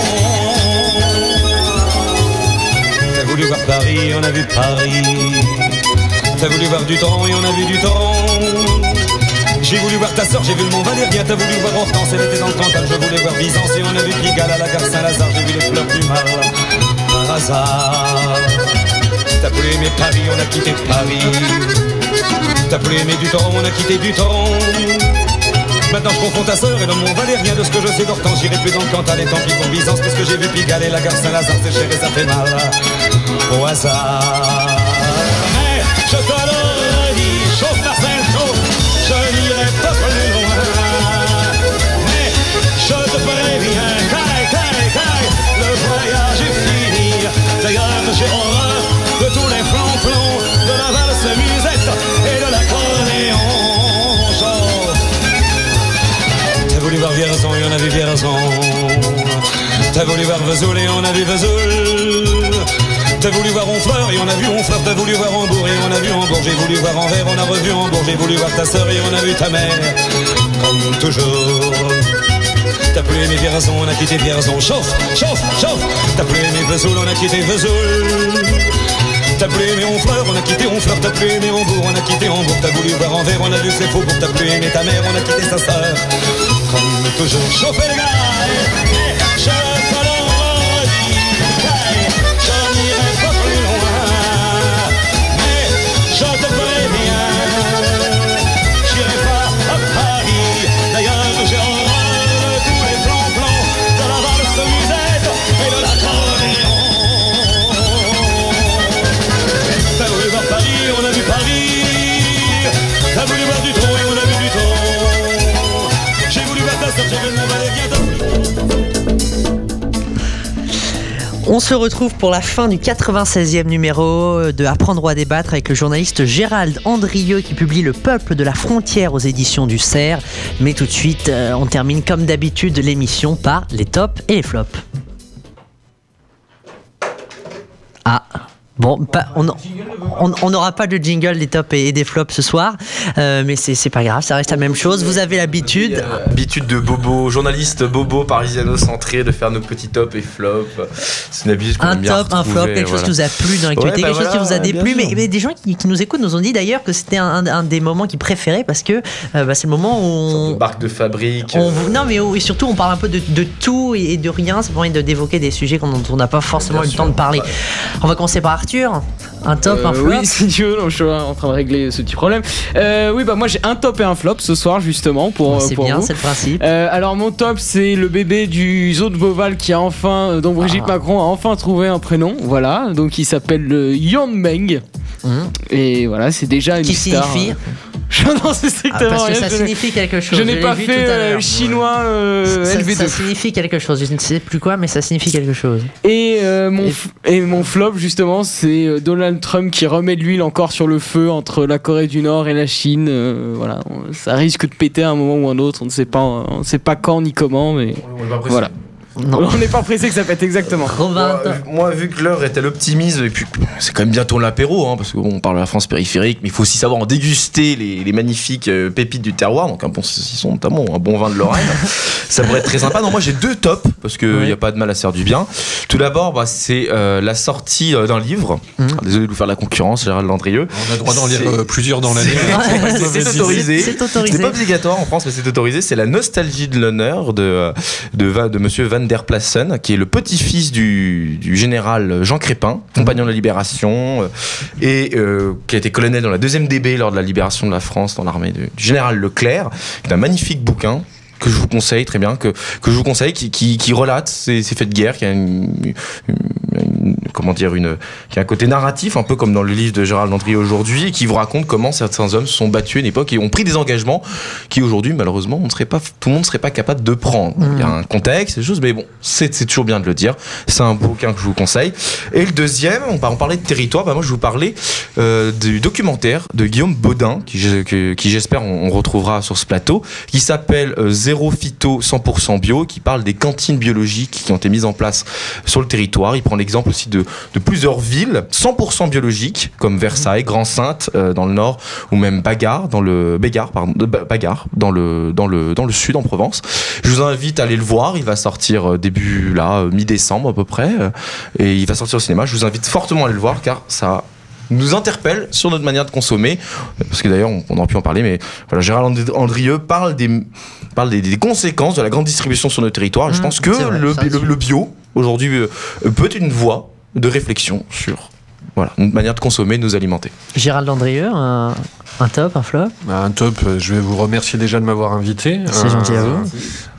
T'as voulu voir Paris, on a vu Paris. T'as voulu voir du temps et on a vu du temps. J'ai voulu voir ta sœur, j'ai vu le Mont Valérien, t'as voulu voir Hortense, elle était dans le Cantal, je voulais voir Byzance et on a vu Pigalle à la gare Saint-Lazare, j'ai vu les fleurs du mal par hasard. T'as plus aimé Paris, on a quitté Paris. T'as plus aimé du temps, on a quitté du temps. Maintenant je confonds ta sœur et le Mont Valérien de ce que je sais d'Hortense, j'irai plus dans le Cantal et tant pis pour Byzance, parce que j'ai vu Pigalle et la gare Saint-Lazare, c'est cher et ça fait mal au hasard. Je T'as voulu voir Vesoul et on a vu Vesoul. T'as voulu voir Honfleur et on a vu Honfleur. T'as voulu voir Hambourg et on a vu Hambourg. J'ai voulu voir Anvers, on a revu Hambourg. J'ai voulu voir ta sœur et on a vu ta mère. Comme toujours. T'as plus aimé Vierzon, on a quitté Vierzon. Chauffe, chauffe, chauffe. T'as plus aimé Vesoul, on a quitté Vesoul. T'as plus aimé Honfleur, on a quitté Honfleur. T'as plus aimé Hambourg, on a quitté Hambourg. T'as voulu voir Anvers, on a vu c'est Faubourg. T'as plus aimé ta mère, on a quitté sa sœur. Comme toujours. Chauffez les On se retrouve pour la fin du 96e numéro de Apprendre à débattre avec le journaliste Gérald Andrieux qui publie Le peuple de la frontière aux éditions du Cerf. Mais tout de suite, euh, on termine comme d'habitude l'émission par les tops et les flops. Ah. Bon, pas- on on- on n'aura pas de jingle des tops et, et des flops ce soir, euh, mais c'est c'est pas grave, ça reste la même chose. Vous avez l'habitude. Habitude de bobo, journaliste bobo parisiano-centré de faire nos petits tops et flops. C'est une habitude qu'on Un bien top, un flop, quelque chose qui vous a plu dans l'actualité, Ouais, bah quelque chose qui vous a déplu. Mais, des gens qui, qui nous écoutent nous ont dit d'ailleurs que c'était un, des moments qu'ils préféraient parce que euh, bah, c'est le moment où Sorte de on. barque de fabrique. on- euh, non mais et surtout on parle un peu de, de tout et, de rien, ça permet d'évoquer des sujets dont on n'a pas forcément eu le temps de parler. ouais. On va commencer par Arthur. Un top, un Euh, flop. oui, [laughs] si tu veux, donc je suis en train de régler ce petit problème. Euh, oui, bah moi j'ai un top et un flop ce soir justement pour, c'est bien, c'est le principe. Euh, alors mon top c'est le bébé du zoo de Beauval qui a enfin, euh, dont Brigitte Ah. Macron a enfin trouvé un prénom, voilà, donc il s'appelle Yon Meng Hum. et voilà c'est déjà une Qui star. signifie Je [laughs] n'en sais Ah, strictement Parce que rien. ça je n'ai- signifie quelque chose. je n'ai pas vu fait tout à euh, chinois euh, Ça- LV2. ça signifie quelque chose. Je ne sais plus quoi, mais ça signifie quelque chose. Et, euh, mon Et- f- et mon flop, justement, c'est euh, Donald Trump qui remet de l'huile encore sur le feu entre la Corée du Nord et la Chine. Euh, voilà, ça risque de péter à un moment ou un autre. On ne sait pas, on ne sait pas quand ni comment, mais voilà. Non. On n'est pas pressé que ça pète exactement. Robin, Moi, moi, vu que l'heure est à l'optimisme, et puis c'est quand même bientôt l'apéro, hein, parce qu'on parle de la France périphérique, mais il faut aussi savoir en déguster les, les magnifiques euh, pépites du terroir, donc un bon saucisson notamment, un bon vin de Lorraine. [laughs] ça pourrait être très sympa. Non, moi j'ai deux tops, parce qu'il n'y a pas de mal à se faire du bien. Tout d'abord, bah, c'est euh, la sortie euh, d'un livre. Alors, Désolé de vous faire la concurrence, Gérald Landrieux. On a droit d'en lire euh, plusieurs dans l'année. [laughs] C'est- C'est autorisé. C'est autorisé. C'est pas obligatoire en France, mais c'est autorisé. C'est la nostalgie de l'honneur de, de, Va- de monsieur Van der Plassen, qui est le petit-fils du, général Jean Crépin, compagnon de la Libération, euh, et euh, qui a été colonel dans la deuxième DB lors de la libération de la France dans l'armée du général Leclerc. C'est un magnifique bouquin que je vous conseille très bien, que, que je vous conseille, qui, qui, relate ces, ces faits de guerre, qui a une- comment dire, une, qui a un côté narratif, un peu comme dans le livre de Gérald Landry aujourd'hui, qui vous raconte comment certains hommes se sont battus à une époque et ont pris des engagements qui aujourd'hui, malheureusement, on ne serait pas, tout le monde ne serait pas capable de prendre. Il y a un contexte, des choses, mais bon, c'est c'est toujours bien de le dire. C'est un bouquin que je vous conseille. Et le deuxième, on, on parlait de territoire, bah moi je vous parlais euh, du documentaire de Guillaume Baudin, qui, j'espère on, on retrouvera sur ce plateau, qui s'appelle euh, Zéro Phyto 100% Bio, qui parle des cantines biologiques qui ont été mises en place sur le territoire. Il prend l'exemple de, plusieurs villes 100% biologiques, comme Versailles, Grand-Sainte euh, dans le nord, ou même Bagarre dans le pardon, Bagarre dans le dans le dans le sud en Provence. Je vous invite à aller le voir. Il va sortir euh, début là euh, mi-décembre à peu près, et il va sortir au cinéma. Je vous invite fortement à aller le voir car ça nous interpelle sur notre manière de consommer, parce que d'ailleurs on, on aurait pu en parler, mais voilà, Gérald And- Andrieux parle des parle des, des conséquences de la grande distribution sur notre territoire. Et je Mmh, pense que vrai, le, le- bio aujourd'hui euh, peut être une voie de réflexion sur voilà une manière de consommer, de nous alimenter. Gérald Andrieux, un, un top, un flop? Bah, Un top, euh, je vais vous remercier déjà de m'avoir invité. C'est gentil à vous.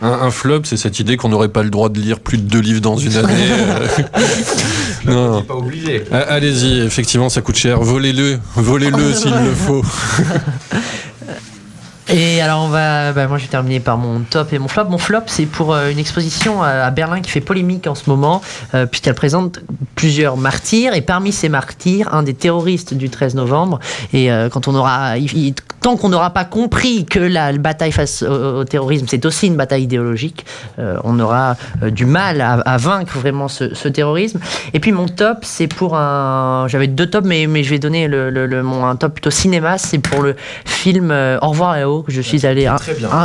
Un, un flop, c'est cette idée qu'on n'aurait pas le droit de lire plus de deux livres dans une [laughs] année. [laughs] non. pas obligé. Ah, Allez-y, effectivement, ça coûte cher. Volez-le, volez-le [laughs] s'il le faut. [laughs] Et alors on va, bah, moi je vais terminer par mon top et mon flop. Mon flop c'est pour euh, une exposition à, Berlin qui fait polémique en ce moment euh, puisqu'elle présente plusieurs martyrs et parmi ces martyrs un des terroristes du 13 novembre. Et euh, quand on aura, tant qu'on n'aura pas compris que la bataille face au, au terrorisme c'est aussi une bataille idéologique, on aura du mal à, vaincre vraiment ce, terrorisme. Et puis mon top c'est pour un, j'avais deux tops mais, je vais donner mon un top plutôt cinéma, c'est pour le film Au revoir que je suis allé un-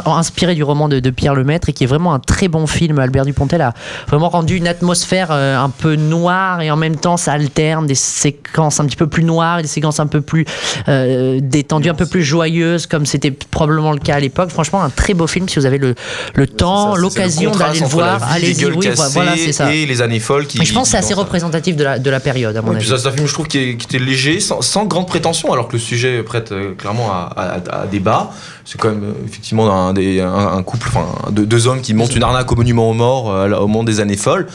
inspiré du roman de, de Pierre Lemaitre et qui est vraiment un très bon film. Albert Dupontel a vraiment rendu une atmosphère euh, un peu noire et en même temps ça alterne des séquences un petit peu plus noires et des séquences un peu plus euh, détendues, un peu plus joyeuses comme c'était probablement le cas à l'époque. Franchement, un très beau film si vous avez le, le temps, l'occasion d'aller le voir. Allez-y, oui, voilà, c'est ça. Et les années folles qui. Et je pense que c'est assez représentatif de la, de la période, à mon Oui, avis. c'est un film, je trouve, qui, est- qui était léger, sans, sans grande prétention, alors que le sujet prête euh, clairement à, à- à débat. C'est quand même euh, effectivement un, des- un- un couple, enfin deux, deux hommes qui montent une arnaque au monument aux morts euh, au moment des années folles,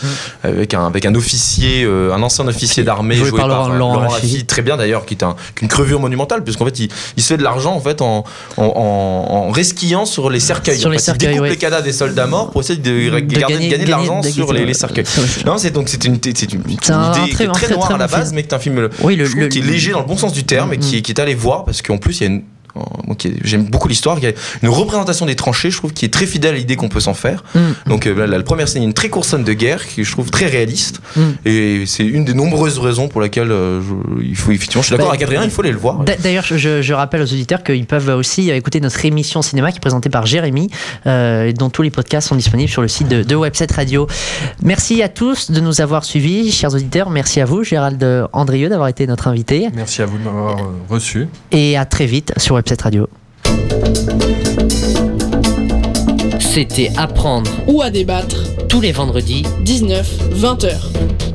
avec un avec un officier, euh, un ancien officier d'armée Joué par par, Laurent- Laurent. Lafitte, très bien d'ailleurs, qui est un- qu'une crevure monumentale, puisqu'en fait il, il se fait de l'argent en fait en, en, en- en resquillant sur les cercueils. Sur En les fait, cercueils, il découpe ouais. les cadavres des soldats morts pour essayer de, De garder- gagner- gagner, de l'argent sur les, cercueils. [laughs] Non, c'est donc c'est une, c'est une, une C'est un idée très- qui est un très très, noire à la base, mais qui est un film qui est léger dans le bon sens du terme et Mm, qui, qui est allé voir parce qu'en plus il y a une est- j'aime beaucoup l'histoire, il y a une représentation des tranchées, je trouve, qui est très fidèle à l'idée qu'on peut s'en faire. Mm. Donc euh, là, la première scène, a une très courte scène de guerre qui je trouve très réaliste. Mm. Et c'est une des nombreuses raisons pour lesquelles euh, je- il faut effectivement, je suis d'accord Bah, avec Adrien, il faut aller le voir. D'a- D'ailleurs, je- rappelle aux auditeurs qu'ils peuvent aussi écouter notre émission cinéma qui est présentée par Jérémy, euh, dont tous les podcasts sont disponibles sur le site de, de Webset Radio. Merci à tous de nous avoir suivis, chers auditeurs. Merci à vous, Gérald Andrieux, d'avoir été notre invité. Merci à vous de m'avoir euh, reçu. Et à très vite sur Webset Radio. C'était Apprendre Ou à débattre. tous les vendredis 19, 20h.